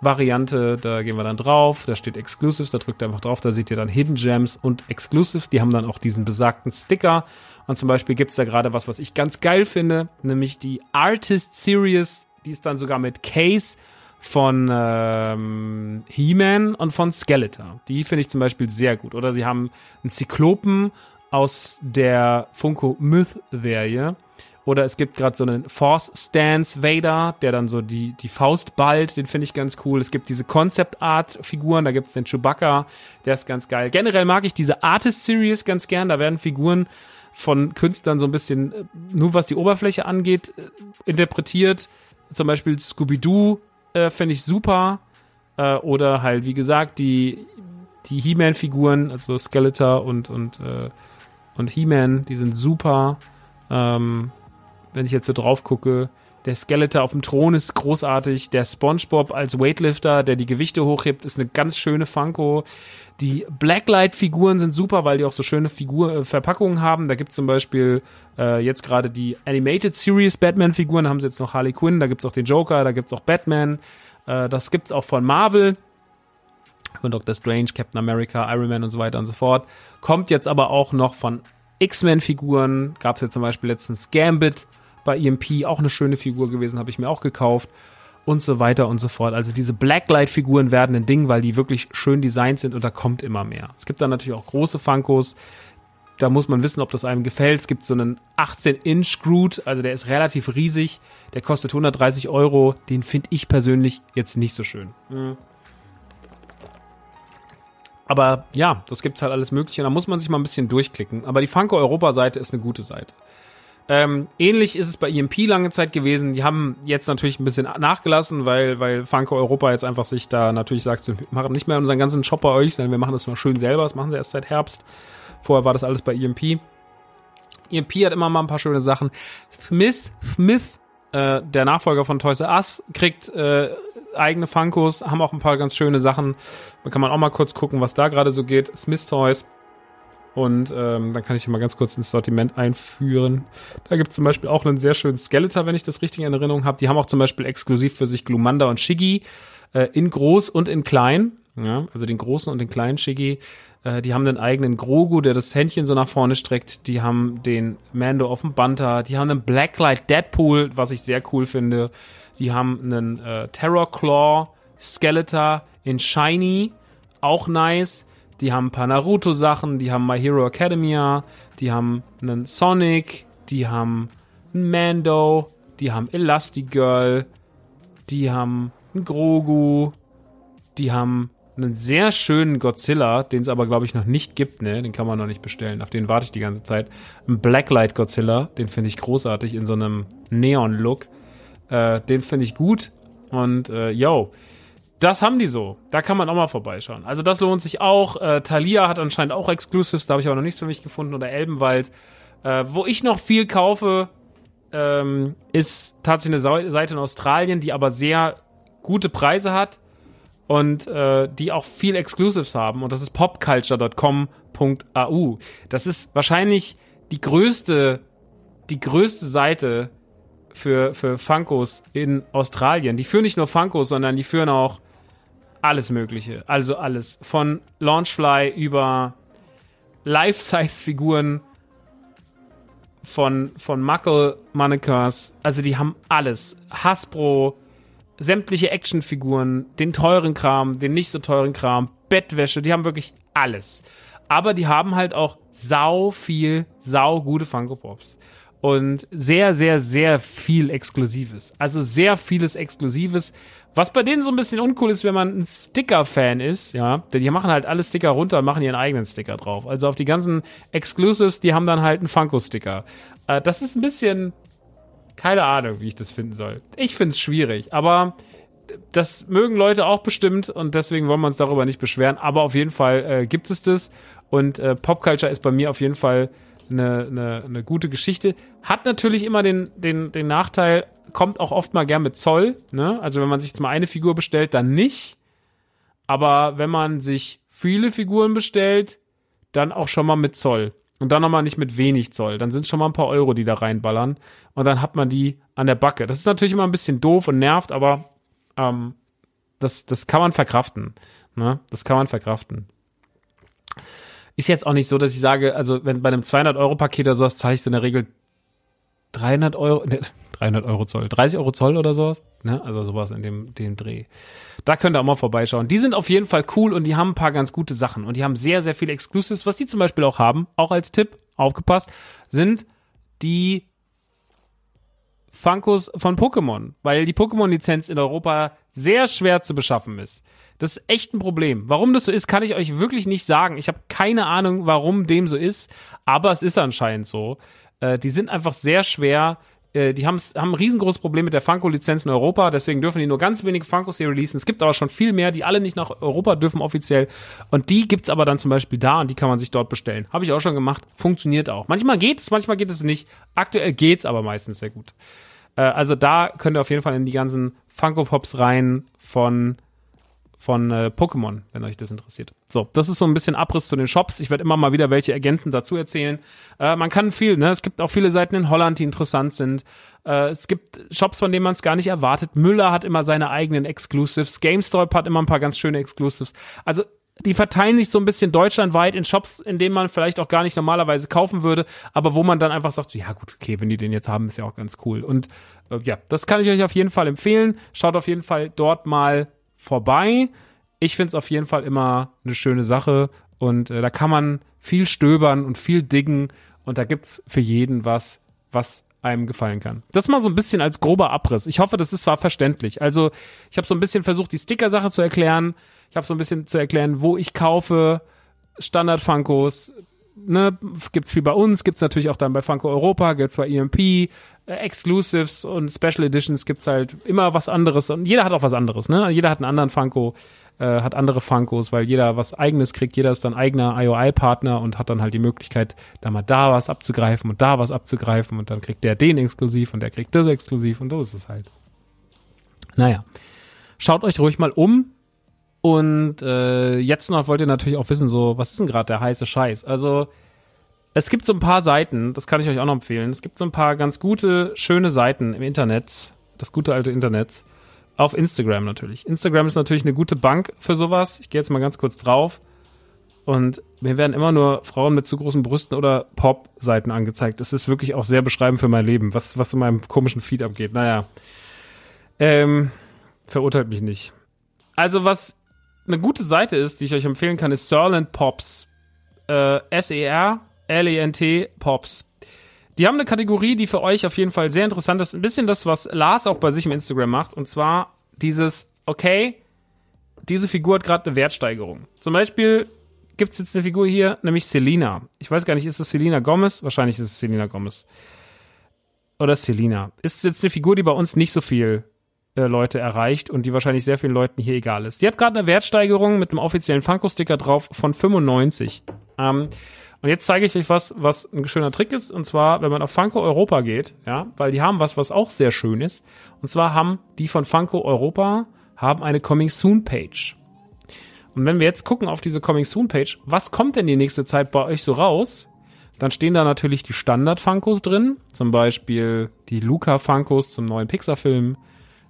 Variante, da gehen wir dann drauf, da steht Exclusives, da drückt ihr einfach drauf, da seht ihr dann Hidden Gems und Exclusives, die haben dann auch diesen besagten Sticker und zum Beispiel gibt es da gerade was, was ich ganz geil finde, nämlich die Artist Series, die ist dann sogar mit Case von ähm, He-Man und von Skeletor. Die finde ich zum Beispiel sehr gut. Oder sie haben einen Zyklopen aus der Funko Myth-Serie oder es gibt gerade so einen Force Stance Vader, der dann so die, die Faust ballt, den finde ich ganz cool. Es gibt diese Concept Art Figuren, da gibt es den Chewbacca, der ist ganz geil. Generell mag ich diese Artist Series ganz gern, da werden Figuren von Künstlern so ein bisschen, äh, nur was die Oberfläche angeht, äh, interpretiert. Zum Beispiel Scooby-Doo äh, finde ich super. Äh, oder halt, wie gesagt, die, die He-Man-Figuren, also Skeletor und, und, äh, und He-Man, die sind super. Ähm, wenn ich jetzt so drauf gucke. Der Skeletor auf dem Thron ist großartig. Der SpongeBob als Weightlifter, der die Gewichte hochhebt, ist eine ganz schöne Funko. Die Blacklight-Figuren sind super, weil die auch so schöne Figur äh, Verpackungen haben. Da gibt es zum Beispiel äh, jetzt gerade die Animated Series Batman-Figuren. Da haben sie jetzt noch Harley Quinn, da gibt es auch den Joker, da gibt es auch Batman. Äh, das gibt es auch von Marvel. Von Doctor Strange, Captain America, Iron Man und so weiter und so fort. Kommt jetzt aber auch noch von X-Men-Figuren. Gab es jetzt zum Beispiel letztens Gambit bei EMP, auch eine schöne Figur gewesen, habe ich mir auch gekauft und so weiter und so fort. Also diese Blacklight-Figuren werden ein Ding, weil die wirklich schön designt sind und da kommt immer mehr. Es gibt dann natürlich auch große Funkos, da muss man wissen, ob das einem gefällt. Es gibt so einen 18-Inch Groot, also der ist relativ riesig. Der kostet 130 Euro. Den finde ich persönlich jetzt nicht so schön. Aber ja, das gibt's halt alles Mögliche. Da muss man sich mal ein bisschen durchklicken. Aber die Funko Europa-Seite ist eine gute Seite. Ähm, ähnlich ist es bei EMP lange Zeit gewesen. Die haben jetzt natürlich ein bisschen nachgelassen, weil, weil Funko Europa jetzt einfach sich da natürlich sagt, wir machen nicht mehr unseren ganzen Shop bei euch, sondern wir machen das mal schön selber. Das machen sie erst seit Herbst. Vorher war das alles bei EMP. EMP hat immer mal ein paar schöne Sachen. Smith, Smith, äh, der Nachfolger von Toys R Us, kriegt äh, eigene Funkos, haben auch ein paar ganz schöne Sachen. Da kann man auch mal kurz gucken, was da gerade so geht. Smith Toys. Und ähm, dann kann ich mal ganz kurz ins Sortiment einführen. Da gibt es zum Beispiel auch einen sehr schönen Skeletor, wenn ich das richtig in Erinnerung habe. Die haben auch zum Beispiel exklusiv für sich Glumanda und Shiggy äh, in groß und in klein. Ja, also den großen und den kleinen Shiggy. Äh, die haben den eigenen Grogu, der das Händchen so nach vorne streckt. Die haben den Mando auf dem Banter. Die haben einen Blacklight Deadpool, was ich sehr cool finde. Die haben einen äh, Terror Claw Skeletor in Shiny, auch nice. Die haben ein paar Naruto-Sachen, die haben My Hero Academia, die haben einen Sonic, die haben einen Mando, die haben Elastigirl, die haben einen Grogu, die haben einen sehr schönen Godzilla, den es aber, glaube ich, noch nicht gibt, ne? Den kann man noch nicht bestellen. Auf den warte ich die ganze Zeit. Ein Blacklight Godzilla, den finde ich großartig in so einem Neon-Look. Äh, den finde ich gut. Und äh, yo, das haben die so. Da kann man auch mal vorbeischauen. Also das lohnt sich auch. Äh, Thalia hat anscheinend auch Exclusives, da habe ich aber noch nichts für mich gefunden. Oder Elbenwald. Äh, wo ich noch viel kaufe, ähm, ist tatsächlich eine Seite in Australien, die aber sehr gute Preise hat und äh, die auch viel Exclusives haben. Und das ist popculture.com.au. Das ist wahrscheinlich die größte, die größte Seite für, für Funkos in Australien. Die führen nicht nur Funkos, sondern die führen auch alles Mögliche. Also alles. Von Launchfly über Life-Size-Figuren von, von Muckle Mannequins. Also die haben alles. Hasbro, sämtliche Actionfiguren, den teuren Kram, den nicht so teuren Kram, Bettwäsche, die haben wirklich alles. Aber die haben halt auch sau viel, sau gute Funko Pops. Und sehr, sehr, sehr viel Exklusives. Also sehr vieles Exklusives. Was bei denen so ein bisschen uncool ist, wenn man ein Sticker-Fan ist, ja, denn die machen halt alle Sticker runter und machen ihren eigenen Sticker drauf. Also auf die ganzen Exclusives, die haben dann halt einen Funko-Sticker. Äh, das ist ein bisschen, keine Ahnung, wie ich das finden soll. Ich finde es schwierig, aber das mögen Leute auch bestimmt und deswegen wollen wir uns darüber nicht beschweren. Aber auf jeden Fall äh, gibt es das und äh, Popculture ist bei mir auf jeden Fall eine, eine, eine gute Geschichte. Hat natürlich immer den, den, den Nachteil, kommt auch oft mal gern mit Zoll. Ne? Also wenn man sich jetzt mal eine Figur bestellt, dann nicht. Aber wenn man sich viele Figuren bestellt, dann auch schon mal mit Zoll. Und dann nochmal nicht mit wenig Zoll. Dann sind schon mal ein paar Euro, die da reinballern. Und dann hat man die an der Backe. Das ist natürlich immer ein bisschen doof und nervt, aber ähm, das, das kann man verkraften. Ne? Das kann man verkraften. Ist jetzt auch nicht so, dass ich sage, also wenn bei einem 200-Euro-Paket oder sowas zahle ich so in der Regel 300 Euro, ne, 300 Euro Zoll, 30 Euro Zoll oder sowas, ne? Also sowas in dem, dem Dreh. Da könnt ihr auch mal vorbeischauen. Die sind auf jeden Fall cool und die haben ein paar ganz gute Sachen und die haben sehr, sehr viele Exclusives. Was die zum Beispiel auch haben, auch als Tipp, aufgepasst, sind die Funkos von Pokémon, weil die Pokémon-Lizenz in Europa sehr schwer zu beschaffen ist. Das ist echt ein Problem. Warum das so ist, kann ich euch wirklich nicht sagen. Ich habe keine Ahnung, warum dem so ist, aber es ist anscheinend so. Äh, die sind einfach sehr schwer. Äh, die haben, ein riesengroßes Problem mit der Funko-Lizenz in Europa, deswegen dürfen die nur ganz wenige Funkos hier releasen. Es gibt aber schon viel mehr, die alle nicht nach Europa dürfen offiziell. Und die gibt's aber dann zum Beispiel da und die kann man sich dort bestellen. Habe ich auch schon gemacht. Funktioniert auch. Manchmal geht es, manchmal geht es nicht. Aktuell geht's aber meistens sehr gut. Äh, also da könnt ihr auf jeden Fall in die ganzen Funko Pops rein von von äh, Pokémon, wenn euch das interessiert. So, das ist so ein bisschen Abriss zu den Shops. Ich werde immer mal wieder welche ergänzend dazu erzählen. Äh, man kann viel, ne? Es gibt auch viele Seiten in Holland, die interessant sind. Äh, es gibt Shops, von denen man es gar nicht erwartet. Müller hat immer seine eigenen Exclusives. GameStop hat immer ein paar ganz schöne Exclusives. Also die verteilen sich so ein bisschen deutschlandweit in Shops, in denen man vielleicht auch gar nicht normalerweise kaufen würde, aber wo man dann einfach sagt, ja gut, okay, wenn die den jetzt haben, ist ja auch ganz cool. Und äh, ja, das kann ich euch auf jeden Fall empfehlen. Schaut auf jeden Fall dort mal vorbei. Ich finde es auf jeden Fall immer eine schöne Sache Und äh, da kann man viel stöbern und viel diggen und da gibt's für jeden was, was einem gefallen kann. Das mal so ein bisschen als grober Abriss. Ich hoffe, das ist zwar verständlich. Also ich habe so ein bisschen versucht, die Sticker-Sache zu erklären. Ich habe so ein bisschen zu erklären, wo ich kaufe Standard-Funkos. Ne, gibt's viel bei uns, gibt's natürlich auch dann bei Funko Europa, gibt's bei EMP, äh, Exclusives und Special Editions gibt's halt immer was anderes und jeder hat auch was anderes, ne? Jeder hat einen anderen Funko, äh, hat andere Funkos, weil jeder was eigenes kriegt, jeder ist dann eigener IOI-Partner und hat dann halt die Möglichkeit, da mal da was abzugreifen und da was abzugreifen und dann kriegt der den exklusiv und der kriegt das exklusiv und so ist es halt. Naja. Schaut euch ruhig mal um. Und äh, jetzt noch wollt ihr natürlich auch wissen, so, was ist denn gerade der heiße Scheiß? Also, es gibt so ein paar Seiten, das kann ich euch auch noch empfehlen. Es gibt so ein paar ganz gute, schöne Seiten im Internet, das gute alte Internet, auf Instagram natürlich. Instagram ist natürlich eine gute Bank für sowas. Ich gehe jetzt mal ganz kurz drauf. Und mir werden immer nur Frauen mit zu großen Brüsten oder Pop-Seiten angezeigt. Das ist wirklich auch sehr beschreibend für mein Leben, was, was in meinem komischen Feed abgeht. Naja. Ähm, verurteilt mich nicht. Also, was eine gute Seite ist, die ich euch empfehlen kann, ist Serland Pops. Äh, S-E-R-L-E-N-T Pops. Die haben eine Kategorie, die für euch auf jeden Fall sehr interessant ist. Ein bisschen das, was Lars auch bei sich im Instagram macht. Und zwar dieses, okay, diese Figur hat gerade eine Wertsteigerung. Zum Beispiel gibt es jetzt eine Figur hier, nämlich Selina. Ich weiß gar nicht, ist es Selina Gomez? Wahrscheinlich ist es Selina Gomez. Oder Selina. Ist jetzt eine Figur, die bei uns nicht so viel äh, Leute erreicht und die wahrscheinlich sehr vielen Leuten hier egal ist. Die hat gerade eine Wertsteigerung mit einem offiziellen Funko-Sticker drauf von 95. Ähm, und jetzt zeige ich euch was, was ein schöner Trick ist. Und zwar, wenn man auf Funko Europa geht, ja, weil die haben was, was auch sehr schön ist. Und zwar haben die von Funko Europa haben eine Coming Soon Page. Und wenn wir jetzt gucken auf diese Coming Soon Page, was kommt denn die nächste Zeit bei euch so raus? Dann stehen da natürlich die Standard Funkos drin, zum Beispiel die Luca Funkos zum neuen Pixar-Film,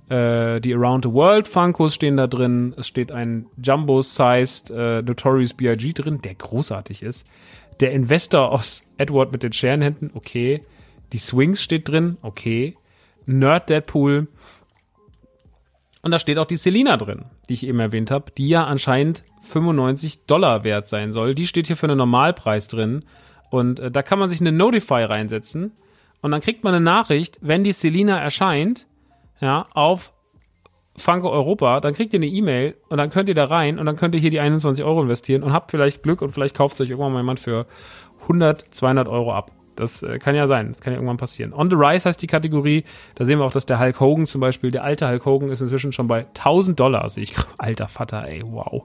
äh, die Around the World Funkos stehen da drin. Es steht ein Jumbo-Sized äh, Notorious B.I.G. drin, der großartig ist. Der Investor aus Edward mit den Scherenhänden, okay. Die Swings steht drin, okay. Nerd Deadpool. Und da steht auch die Selina drin, die ich eben erwähnt habe, die ja anscheinend 95 Dollar wert sein soll. Die steht hier für einen Normalpreis drin. Und äh, da kann man sich eine Notify reinsetzen. Und dann kriegt man eine Nachricht, wenn die Selina erscheint, ja, auf Funko Europa, dann kriegt ihr eine E-Mail und dann könnt ihr da rein und dann könnt ihr hier die 21 Euro investieren und habt vielleicht Glück und vielleicht kauft euch irgendwann mal jemand für 100, 200 Euro ab. Das äh, kann ja sein, das kann ja irgendwann passieren. On the Rise heißt die Kategorie, da sehen wir auch, dass der Hulk Hogan zum Beispiel, der alte Hulk Hogan ist inzwischen schon bei 1000 Dollar, sehe ich. Alter Vater, ey, wow.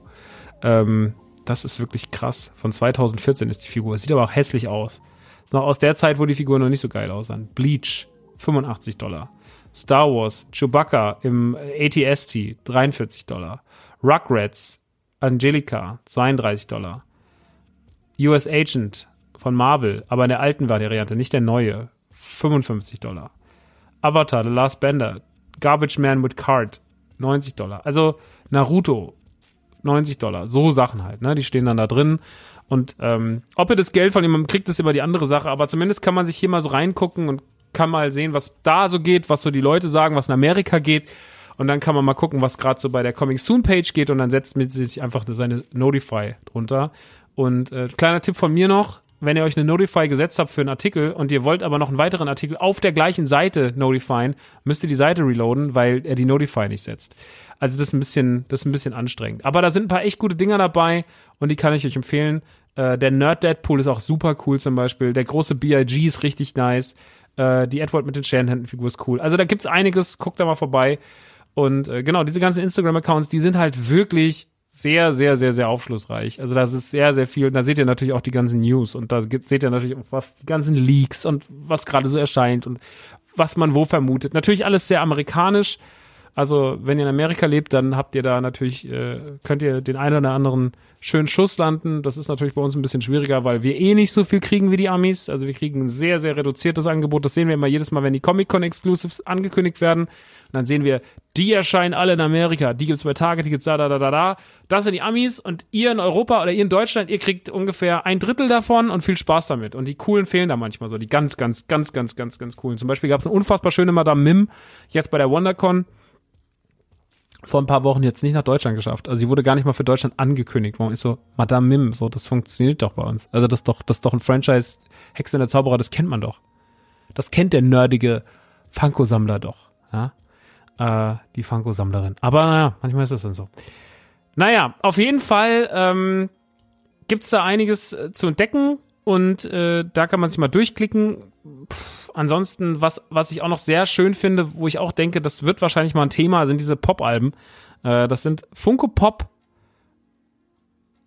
Ähm, das ist wirklich krass. Von 2014 ist die Figur. Sieht aber auch hässlich aus. Ist noch aus der Zeit, wo die Figuren noch nicht so geil aussahen. Bleach, 85 Dollar. Star Wars, Chewbacca im ATST 43 Dollar. Rugrats, Angelica 32 Dollar. US Agent von Marvel, aber in der alten Variante, nicht der neue, 55 Dollar. Avatar, The Last Bender, Garbage Man with Card, 90 Dollar. Also Naruto, 90 Dollar. So Sachen halt, ne? Die stehen dann da drin. Und ähm, ob ihr das Geld von jemandem kriegt, ist immer die andere Sache. Aber zumindest kann man sich hier mal so reingucken und kann mal sehen, was da so geht, was so die Leute sagen, was in Amerika geht. Und dann kann man mal gucken, was gerade so bei der Coming Soon Page geht und dann setzt man sich einfach seine Notify drunter. Und äh, kleiner Tipp von mir noch, wenn ihr euch eine Notify gesetzt habt für einen Artikel und ihr wollt aber noch einen weiteren Artikel auf der gleichen Seite notifyen, müsst ihr die Seite reloaden, weil er die Notify nicht setzt. Also das ist ein bisschen, das ist ein bisschen anstrengend. Aber da sind ein paar echt gute Dinger dabei und die kann ich euch empfehlen. Äh, der Nerd Deadpool ist auch super cool zum Beispiel. Der große BIG ist richtig nice. Äh, die Edward mit den Scherenhänden-Figur ist cool. Also da gibt's einiges, guckt da mal vorbei. Und äh, genau, diese ganzen Instagram-Accounts, die sind halt wirklich sehr, sehr, sehr, sehr aufschlussreich. Also das ist sehr, sehr viel. Und da seht ihr natürlich auch die ganzen News und da gibt, seht ihr natürlich auch was, die ganzen Leaks und was gerade so erscheint und was man wo vermutet. Natürlich alles sehr amerikanisch. Also wenn ihr in Amerika lebt, dann habt ihr da natürlich, äh, könnt ihr den einen oder anderen schönen Schuss landen. Das ist natürlich bei uns ein bisschen schwieriger, weil wir eh nicht so viel kriegen wie die Amis. Also wir kriegen ein sehr, sehr reduziertes Angebot. Das sehen wir immer jedes Mal, wenn die Comic-Con-Exclusives angekündigt werden. Und dann sehen wir, die erscheinen alle in Amerika. Die gibt's bei Target, die gibt's da, da, da, da, da. Das sind die Amis und ihr in Europa oder ihr in Deutschland, ihr kriegt ungefähr ein Drittel davon und viel Spaß damit. Und die coolen fehlen da manchmal so. Die ganz, ganz, ganz, ganz, ganz, ganz coolen. Zum Beispiel gab's eine unfassbar schöne Madame Mim jetzt bei der WonderCon vor ein paar Wochen jetzt nicht nach Deutschland geschafft. Also sie wurde gar nicht mal für Deutschland angekündigt. Warum ist so, Madame Mim, so, das funktioniert doch bei uns. Also das ist doch, das ist doch ein Franchise, Hexe der Zauberer, das kennt man doch. Das kennt der nerdige Funko-Sammler doch, ja. Äh, die Funko-Sammlerin. Aber naja, manchmal ist das dann so. Naja, auf jeden Fall ähm, gibt's da einiges äh, zu entdecken und äh, da kann man sich mal durchklicken. Pff, ansonsten, was, was ich auch noch sehr schön finde, wo ich auch denke, das wird wahrscheinlich mal ein Thema, sind diese Pop-Alben. Äh, das sind Funko Pop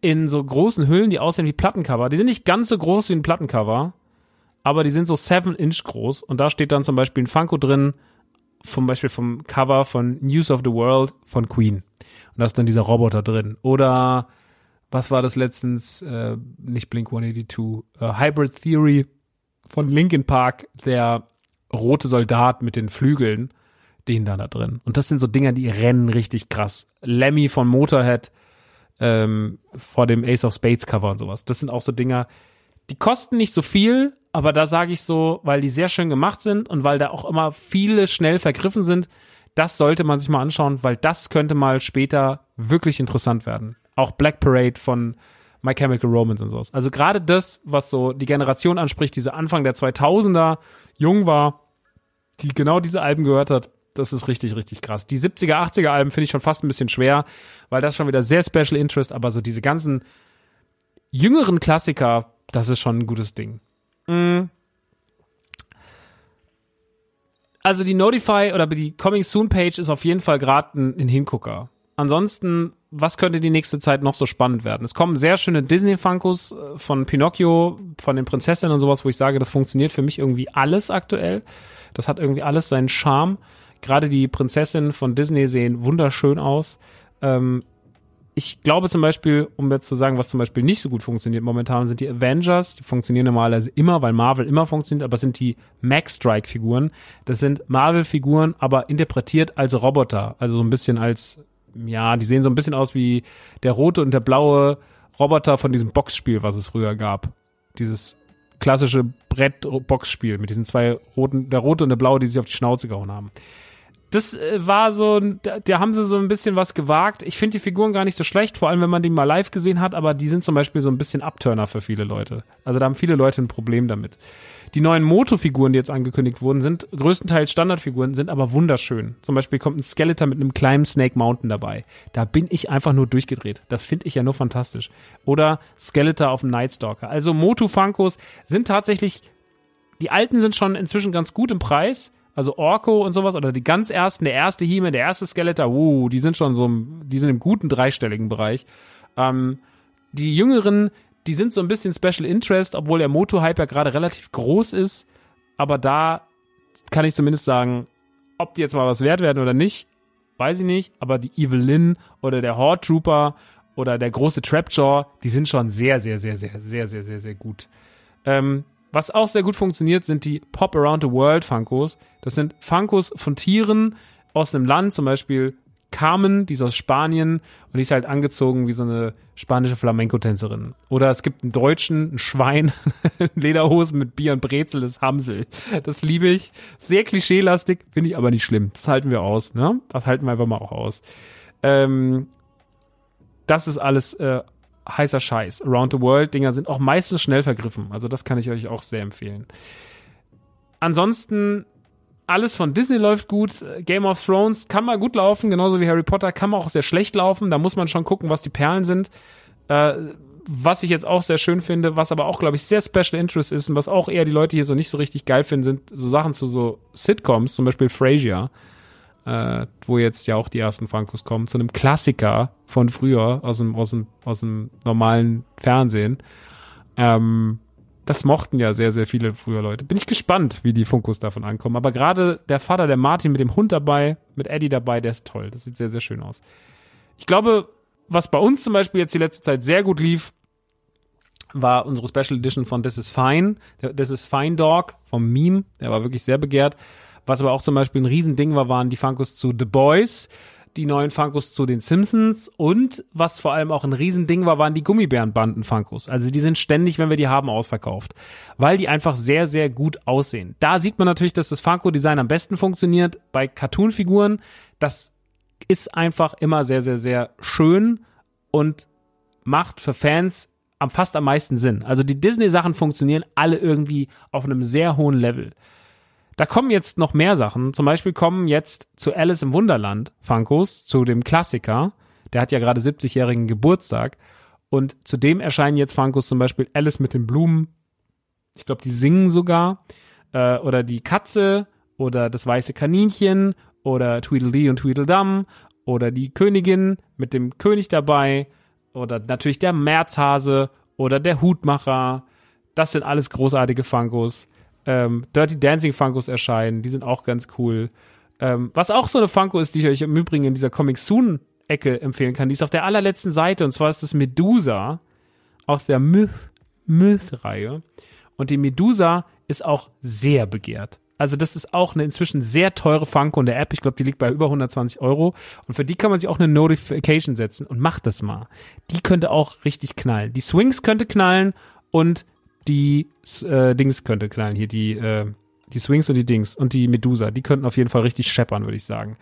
in so großen Hüllen, die aussehen wie Plattencover. Die sind nicht ganz so groß wie ein Plattencover, aber die sind so 7 Inch groß und da steht dann zum Beispiel ein Funko drin, zum Beispiel vom Cover von News of the World von Queen. Und da ist dann dieser Roboter drin. Oder was war das letztens? Äh, nicht Blink 182, äh, Hybrid Theory von Linkin Park, der rote Soldat mit den Flügeln, den da da drin. Und das sind so Dinger, die rennen richtig krass. Lemmy von Motorhead ähm, vor dem Ace of Spades Cover und sowas. Das sind auch so Dinger, die kosten nicht so viel, aber da sage ich so, weil die sehr schön gemacht sind und weil da auch immer viele schnell vergriffen sind, das sollte man sich mal anschauen, weil das könnte mal später wirklich interessant werden. Auch Black Parade von My Chemical Romance und sowas. Also gerade das, was so die Generation anspricht, diese Anfang der 2000er jung war, die genau diese Alben gehört hat, das ist richtig, richtig krass. Die 70er, 80er Alben finde ich schon fast ein bisschen schwer, weil das schon wieder sehr Special Interest, aber so diese ganzen jüngeren Klassiker, das ist schon ein gutes Ding. Mhm. Also die Notify oder die Coming Soon Page ist auf jeden Fall gerade ein, ein Hingucker. Ansonsten, was könnte die nächste Zeit noch so spannend werden? Es kommen sehr schöne Disney-Funkos äh, von Pinocchio, von den Prinzessinnen und sowas, wo ich sage, das funktioniert für mich irgendwie alles aktuell. Das hat irgendwie alles seinen Charme. Gerade die Prinzessinnen von Disney sehen wunderschön aus. Ähm, ich glaube zum Beispiel, um jetzt zu sagen, was zum Beispiel nicht so gut funktioniert momentan, sind die Avengers. Die funktionieren normalerweise immer, weil Marvel immer funktioniert, aber es sind die Max Strike Figuren. Das sind Marvel Figuren, aber interpretiert als Roboter. Also so ein bisschen als, ja, die sehen so ein bisschen aus wie der rote und der blaue Roboter von diesem Boxspiel, was es früher gab. Dieses klassische Brett-Boxspiel mit diesen zwei roten, der rote und der blaue, die sich auf die Schnauze gehauen haben das äh, war so, da, da haben sie so ein bisschen was gewagt. Ich finde die Figuren gar nicht so schlecht, vor allem wenn man die mal live gesehen hat, aber die sind zum Beispiel so ein bisschen Abturner für viele Leute. Also da haben viele Leute ein Problem damit. Die neuen Moto-Figuren, die jetzt angekündigt wurden, sind größtenteils Standardfiguren, sind aber wunderschön. Zum Beispiel kommt ein Skeletor mit einem kleinen Snake Mountain dabei. Da bin ich einfach nur durchgedreht. Das finde ich ja nur fantastisch. Oder Skeletor auf dem Nightstalker. Also Moto-Funkos sind tatsächlich, die alten sind schon inzwischen ganz gut im Preis also Orko und sowas oder die ganz ersten, der erste he der erste Skeletor, uh, die sind schon so, die sind im guten dreistelligen Bereich. Ähm, die jüngeren, die sind so ein bisschen Special Interest, obwohl der Moto-Hype ja gerade relativ groß ist. Aber da kann ich zumindest sagen, ob die jetzt mal was wert werden oder nicht, weiß ich nicht. Aber die Evelyn oder der Horde Trooper oder der große Trapjaw, die sind schon sehr, sehr, sehr, sehr, sehr, sehr, sehr, sehr gut. Ähm, was auch sehr gut funktioniert, sind die Pop Around the World Funkos. Das sind Funkos von Tieren aus einem Land, zum Beispiel Carmen, die ist aus Spanien und die ist halt angezogen wie so eine spanische Flamenco-Tänzerin. Oder es gibt einen Deutschen, ein Schwein, Lederhosen mit Bier und Brezel, das Hamsel. Das liebe ich. Sehr klischeelastig, finde ich aber nicht schlimm. Das halten wir aus, ne? Das halten wir einfach mal auch aus. Ähm, das ist alles äh, heißer Scheiß. Around the World Dinger sind auch meistens schnell vergriffen. Also das kann ich euch auch sehr empfehlen. Ansonsten alles von Disney läuft gut. Game of Thrones kann mal gut laufen, genauso wie Harry Potter kann man auch sehr schlecht laufen. Da muss man schon gucken, was die Perlen sind. Äh, was ich jetzt auch sehr schön finde, was aber auch, glaube ich, sehr Special Interest ist und was auch eher die Leute hier so nicht so richtig geil finden, sind so Sachen zu so Sitcoms, zum Beispiel Frasier äh, wo jetzt ja auch die ersten Funkos kommen, zu einem Klassiker von früher aus dem, aus dem, aus dem normalen Fernsehen. Ähm, das mochten ja sehr, sehr viele früher Leute. Bin ich gespannt, wie die Funkos davon ankommen. Aber gerade der Vater, der Martin mit dem Hund dabei, mit Eddie dabei, der ist toll. Das sieht sehr, sehr schön aus. Ich glaube, was bei uns zum Beispiel jetzt die letzte Zeit sehr gut lief, war unsere Special Edition von This is Fine. This is Fine Dog vom Meme. Der war wirklich sehr begehrt. Was aber auch zum Beispiel ein Riesending war, waren die Funkos zu The Boys, die neuen Funkos zu den Simpsons und was vor allem auch ein Riesending war, waren die Gummibärenbanden-Funkos. Also die sind ständig, wenn wir die haben, ausverkauft. Weil die einfach sehr, sehr gut aussehen. Da sieht man natürlich, dass das Funko-Design am besten funktioniert. Bei Cartoon-Figuren, das ist einfach immer sehr, sehr, sehr schön und macht für Fans am fast am meisten Sinn. Also die Disney-Sachen funktionieren alle irgendwie auf einem sehr hohen Level. Da kommen jetzt noch mehr Sachen. Zum Beispiel kommen jetzt zu Alice im Wunderland Funkos, zu dem Klassiker. Der hat ja gerade 70-jährigen Geburtstag. Und zudem erscheinen jetzt Funkos zum Beispiel Alice mit den Blumen. Ich glaube, die singen sogar. Äh, oder die Katze oder das weiße Kaninchen oder Tweedledee und Tweedledum oder die Königin mit dem König dabei oder natürlich der Märzhase oder der Hutmacher. Das sind alles großartige Funkos. Ähm, Dirty Dancing Funkos erscheinen, die sind auch ganz cool. Ähm, was auch so eine Funko ist, die ich euch im Übrigen in dieser Comic Soon Ecke empfehlen kann, die ist auf der allerletzten Seite und zwar ist das Medusa aus der Myth Myth Reihe und die Medusa ist auch sehr begehrt. Also das ist auch eine inzwischen sehr teure Funko in der App. Ich glaube, die liegt bei über 120 Euro. Und für die kann man sich auch eine Notification setzen und macht das mal. Die könnte auch richtig knallen. Die Swings könnte knallen und die äh, Dings könnte knallen. Hier die, äh, die Swings und die Dings und die Medusa. Die könnten auf jeden Fall richtig scheppern, würde ich sagen.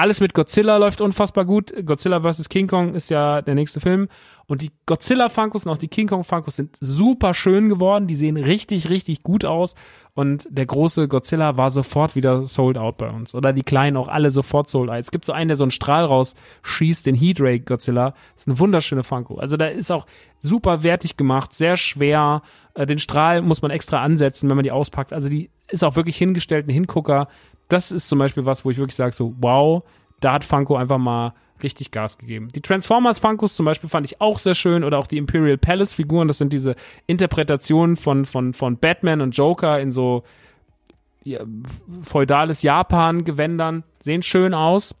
Alles mit Godzilla läuft unfassbar gut. Godzilla vs. King Kong ist ja der nächste Film. Und die Godzilla Funkos und auch die King Kong Funkos sind super schön geworden. Die sehen richtig, richtig gut aus. Und der große Godzilla war sofort wieder sold out bei uns. Oder die kleinen auch alle sofort sold out. Es gibt so einen, der so einen Strahl rausschießt, den Heat Ray Godzilla. Das ist eine wunderschöne Funko. Also da ist auch super wertig gemacht, sehr schwer. Äh, den Strahl muss man extra ansetzen, wenn man die auspackt. Also die ist auch wirklich hingestellt, ein Hingucker das ist zum Beispiel was, wo ich wirklich sage, so, wow, da hat Funko einfach mal richtig Gas gegeben. Die Transformers Funkos zum Beispiel fand ich auch sehr schön oder auch die Imperial Palace Figuren, das sind diese Interpretationen von, von, von Batman und Joker in so ja, feudales Japan Gewändern, sehen schön aus.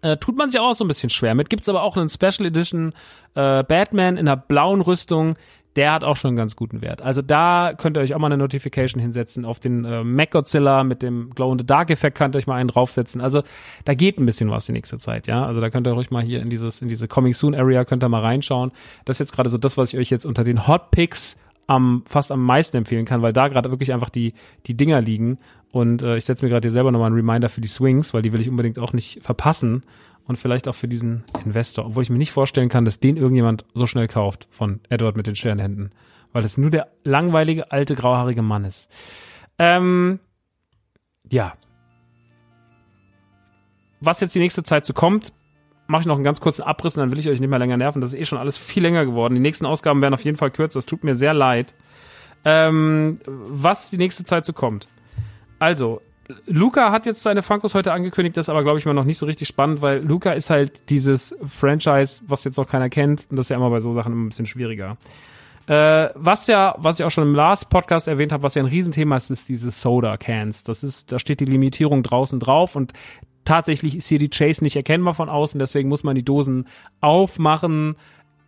Äh, tut man sich auch so ein bisschen schwer mit. Gibt's aber auch einen Special Edition äh, Batman in einer blauen Rüstung der hat auch schon einen ganz guten Wert. Also da könnt ihr euch auch mal eine Notification hinsetzen. Auf den äh, Mac Godzilla mit dem Glow in the Dark Effekt könnt ihr euch mal einen draufsetzen. Also da geht ein bisschen was die nächste Zeit, ja. Also da könnt ihr euch mal hier in dieses, in diese Coming Soon Area könnt ihr mal reinschauen. Das ist jetzt gerade so das, was ich euch jetzt unter den Hot Picks am, fast am meisten empfehlen kann, weil da gerade wirklich einfach die, die Dinger liegen. Und äh, ich setze mir gerade hier selber nochmal einen Reminder für die Swings, weil die will ich unbedingt auch nicht verpassen und vielleicht auch für diesen Investor, obwohl ich mir nicht vorstellen kann, dass den irgendjemand so schnell kauft von Edward mit den Scherenhänden, weil das nur der langweilige, alte, grauhaarige Mann ist. Ähm, ja. Was jetzt die nächste Zeit so kommt, mache ich noch einen ganz kurzen Abriss und dann will ich euch nicht mehr länger nerven. Das ist eh schon alles viel länger geworden. Die nächsten Ausgaben werden auf jeden Fall kürzer. Das tut mir sehr leid. Ähm, was die nächste Zeit so kommt. Also, Luca hat jetzt seine Funkos heute angekündigt, das ist aber, glaube ich, mal noch nicht so richtig spannend, weil Luca ist halt dieses Franchise, was jetzt noch keiner kennt. Und das ist ja immer bei so Sachen immer ein bisschen schwieriger. Äh, was ja, was ich auch schon im Last Podcast erwähnt habe, was ja ein Riesenthema ist, ist diese Soda Cans. Das ist, da steht die Limitierung draußen drauf und tatsächlich ist hier die Chase nicht erkennbar von außen, deswegen muss man die Dosen aufmachen,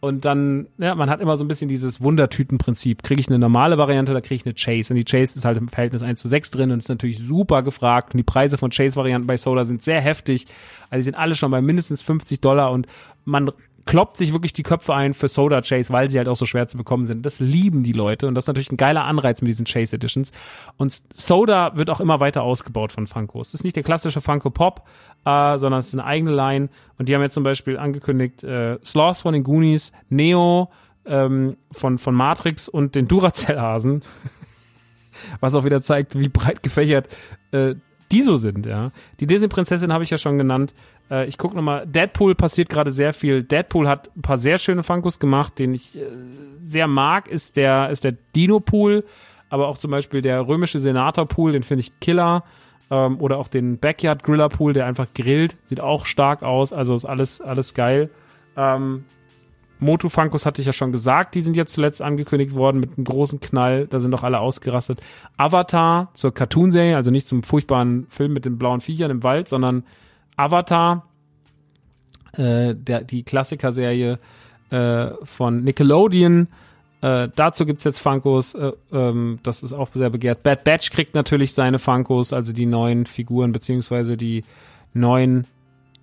und dann, ja, man hat immer so ein bisschen dieses Wundertütenprinzip. Kriege ich eine normale Variante oder kriege ich eine Chase? Und die Chase ist halt im Verhältnis 1 zu 6 drin und ist natürlich super gefragt. Und die Preise von Chase-Varianten bei Soda sind sehr heftig. Also die sind alle schon bei mindestens 50 Dollar und man kloppt sich wirklich die Köpfe ein für Soda Chase, weil sie halt auch so schwer zu bekommen sind. Das lieben die Leute und das ist natürlich ein geiler Anreiz mit diesen Chase Editions. Und Soda wird auch immer weiter ausgebaut von Funko. Es ist nicht der klassische Funko Pop, äh, sondern es ist eine eigene Line. Und die haben jetzt zum Beispiel angekündigt äh, Sloths von den Goonies, Neo ähm, von, von Matrix und den Duracell-Hasen. Was auch wieder zeigt, wie breit gefächert äh, die so sind, ja. Die Disney-Prinzessin habe ich ja schon genannt. Äh, ich gucke nochmal, Deadpool passiert gerade sehr viel. Deadpool hat ein paar sehr schöne Funkos gemacht, den ich äh, sehr mag, ist der, ist der Dino-Pool, aber auch zum Beispiel der römische Senator-Pool, den finde ich killer. Ähm, oder auch den Backyard-Griller-Pool, der einfach grillt, sieht auch stark aus, also ist alles, alles geil. Ähm, Motu Funkos hatte ich ja schon gesagt, die sind jetzt zuletzt angekündigt worden mit einem großen Knall, da sind doch alle ausgerastet. Avatar zur Cartoon-Serie, also nicht zum furchtbaren Film mit den blauen Viechern im Wald, sondern Avatar, äh, der, die Klassiker-Serie äh, von Nickelodeon. Äh, dazu gibt's jetzt Funkos, äh, ähm, das ist auch sehr begehrt. Bad Batch kriegt natürlich seine Funkos, also die neuen Figuren, beziehungsweise die neuen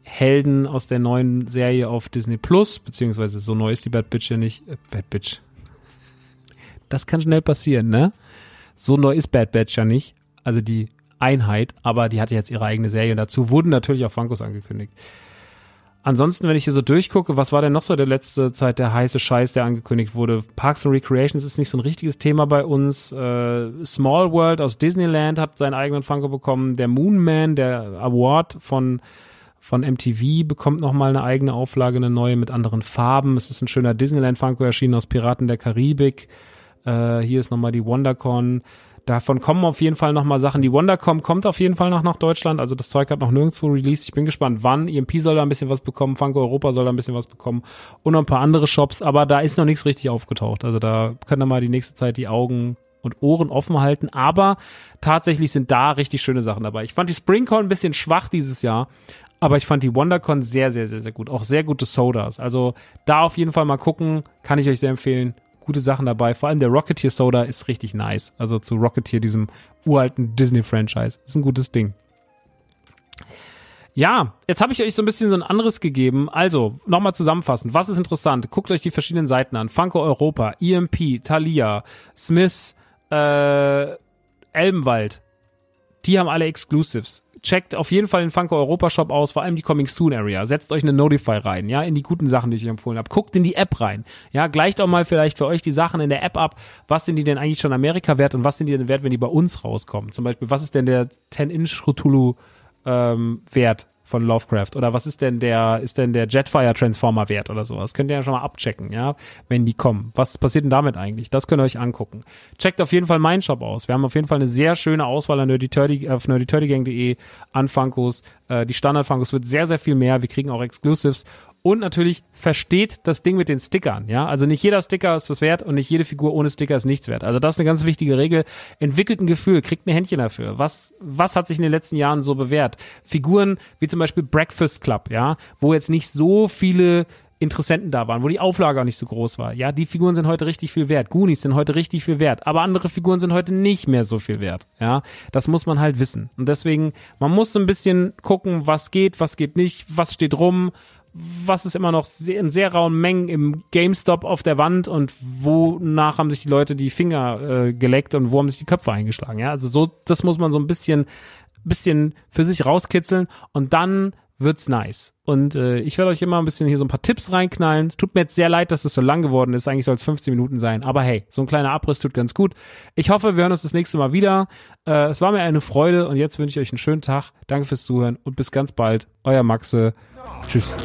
Helden aus der neuen Serie auf Disney Plus, beziehungsweise so neu ist die Bad Bitch ja nicht. Äh, Bad Bitch. Das kann schnell passieren, ne? So neu ist Bad Batch ja nicht. Also die Einheit, aber die hatte jetzt ihre eigene Serie. Und dazu wurden natürlich auch Funkos angekündigt. Ansonsten, wenn ich hier so durchgucke, was war denn noch so der letzte Zeit der heiße Scheiß, der angekündigt wurde? Parks and Recreations ist nicht so ein richtiges Thema bei uns. Äh, Small World aus Disneyland hat seinen eigenen Funko bekommen. Der Moon Man, der Award von von MTV bekommt nochmal eine eigene Auflage, eine neue mit anderen Farben. Es ist ein schöner Disneyland Funko erschienen aus Piraten der Karibik. Äh, hier ist nochmal die WonderCon. Davon kommen auf jeden Fall nochmal Sachen. Die WonderCon kommt auf jeden Fall noch nach Deutschland. Also das Zeug hat noch nirgendwo released. Ich bin gespannt, wann. EMP soll da ein bisschen was bekommen. Funko Europa soll da ein bisschen was bekommen. Und noch ein paar andere Shops. Aber da ist noch nichts richtig aufgetaucht. Also da können wir mal die nächste Zeit die Augen und Ohren offen halten. Aber tatsächlich sind da richtig schöne Sachen dabei. Ich fand die SpringCon ein bisschen schwach dieses Jahr. Aber ich fand die WonderCon sehr, sehr, sehr, sehr gut. Auch sehr gute Sodas. Also da auf jeden Fall mal gucken. Kann ich euch sehr empfehlen gute Sachen dabei. Vor allem der Rocketeer Soda ist richtig nice. Also zu Rocketeer, diesem uralten Disney-Franchise. Ist ein gutes Ding. Ja, jetzt habe ich euch so ein bisschen so ein anderes gegeben. Also, nochmal zusammenfassend. Was ist interessant? Guckt euch die verschiedenen Seiten an. Funko Europa, EMP, Thalia, Smiths, äh, Elbenwald. Die haben alle Exclusives checkt auf jeden Fall den Funko Europa Shop aus, vor allem die Coming Soon Area. Setzt euch eine Notify rein, ja, in die guten Sachen, die ich euch empfohlen habe. Guckt in die App rein. Ja, gleicht auch mal vielleicht für euch die Sachen in der App ab. Was sind die denn eigentlich schon Amerika wert und was sind die denn wert, wenn die bei uns rauskommen? Zum Beispiel, was ist denn der 10-Inch Cthulhu ähm, wert? Von Lovecraft? Oder was ist denn der ist denn der Jetfire Transformer wert oder sowas? Könnt ihr ja schon mal abchecken ja wenn die kommen. Was passiert denn damit eigentlich? Das könnt ihr euch angucken. Checkt auf jeden Fall meinen Shop aus. Wir haben auf jeden Fall eine sehr schöne Auswahl an nerdy auf nerdyturdygang.de an Funkos. Äh, die Standard Funkos wird sehr sehr viel mehr. Wir kriegen auch Exclusives und natürlich versteht das Ding mit den Stickern, ja. Also nicht jeder Sticker ist was wert und nicht jede Figur ohne Sticker ist nichts wert. Also das ist eine ganz wichtige Regel. Entwickelt ein Gefühl, kriegt ein Händchen dafür. Was, was hat sich in den letzten Jahren so bewährt? Figuren wie zum Beispiel Breakfast Club, ja, wo jetzt nicht so viele Interessenten da waren, wo die Auflage auch nicht so groß war. Ja, die Figuren sind heute richtig viel wert. Goonies sind heute richtig viel wert. Aber andere Figuren sind heute nicht mehr so viel wert. Ja, das muss man halt wissen. Und deswegen, man muss ein bisschen gucken, was geht, was geht nicht, was steht rum was ist immer noch sehr, in sehr rauen Mengen im GameStop auf der Wand und wonach haben sich die Leute die Finger äh, geleckt und wo haben sich die Köpfe eingeschlagen. Ja, also so, das muss man so ein bisschen, bisschen für sich rauskitzeln und dann wird's nice. Und äh, ich werde euch immer ein bisschen hier so ein paar Tipps reinknallen. Es tut mir jetzt sehr leid, dass es so lang geworden ist. Eigentlich soll es 15 Minuten sein. Aber hey, so ein kleiner Abriss tut ganz gut. Ich hoffe, wir hören uns das nächste Mal wieder. Äh, es war mir eine Freude und jetzt wünsche ich euch einen schönen Tag. Danke fürs Zuhören und bis ganz bald. Euer Maxe. Tschüss.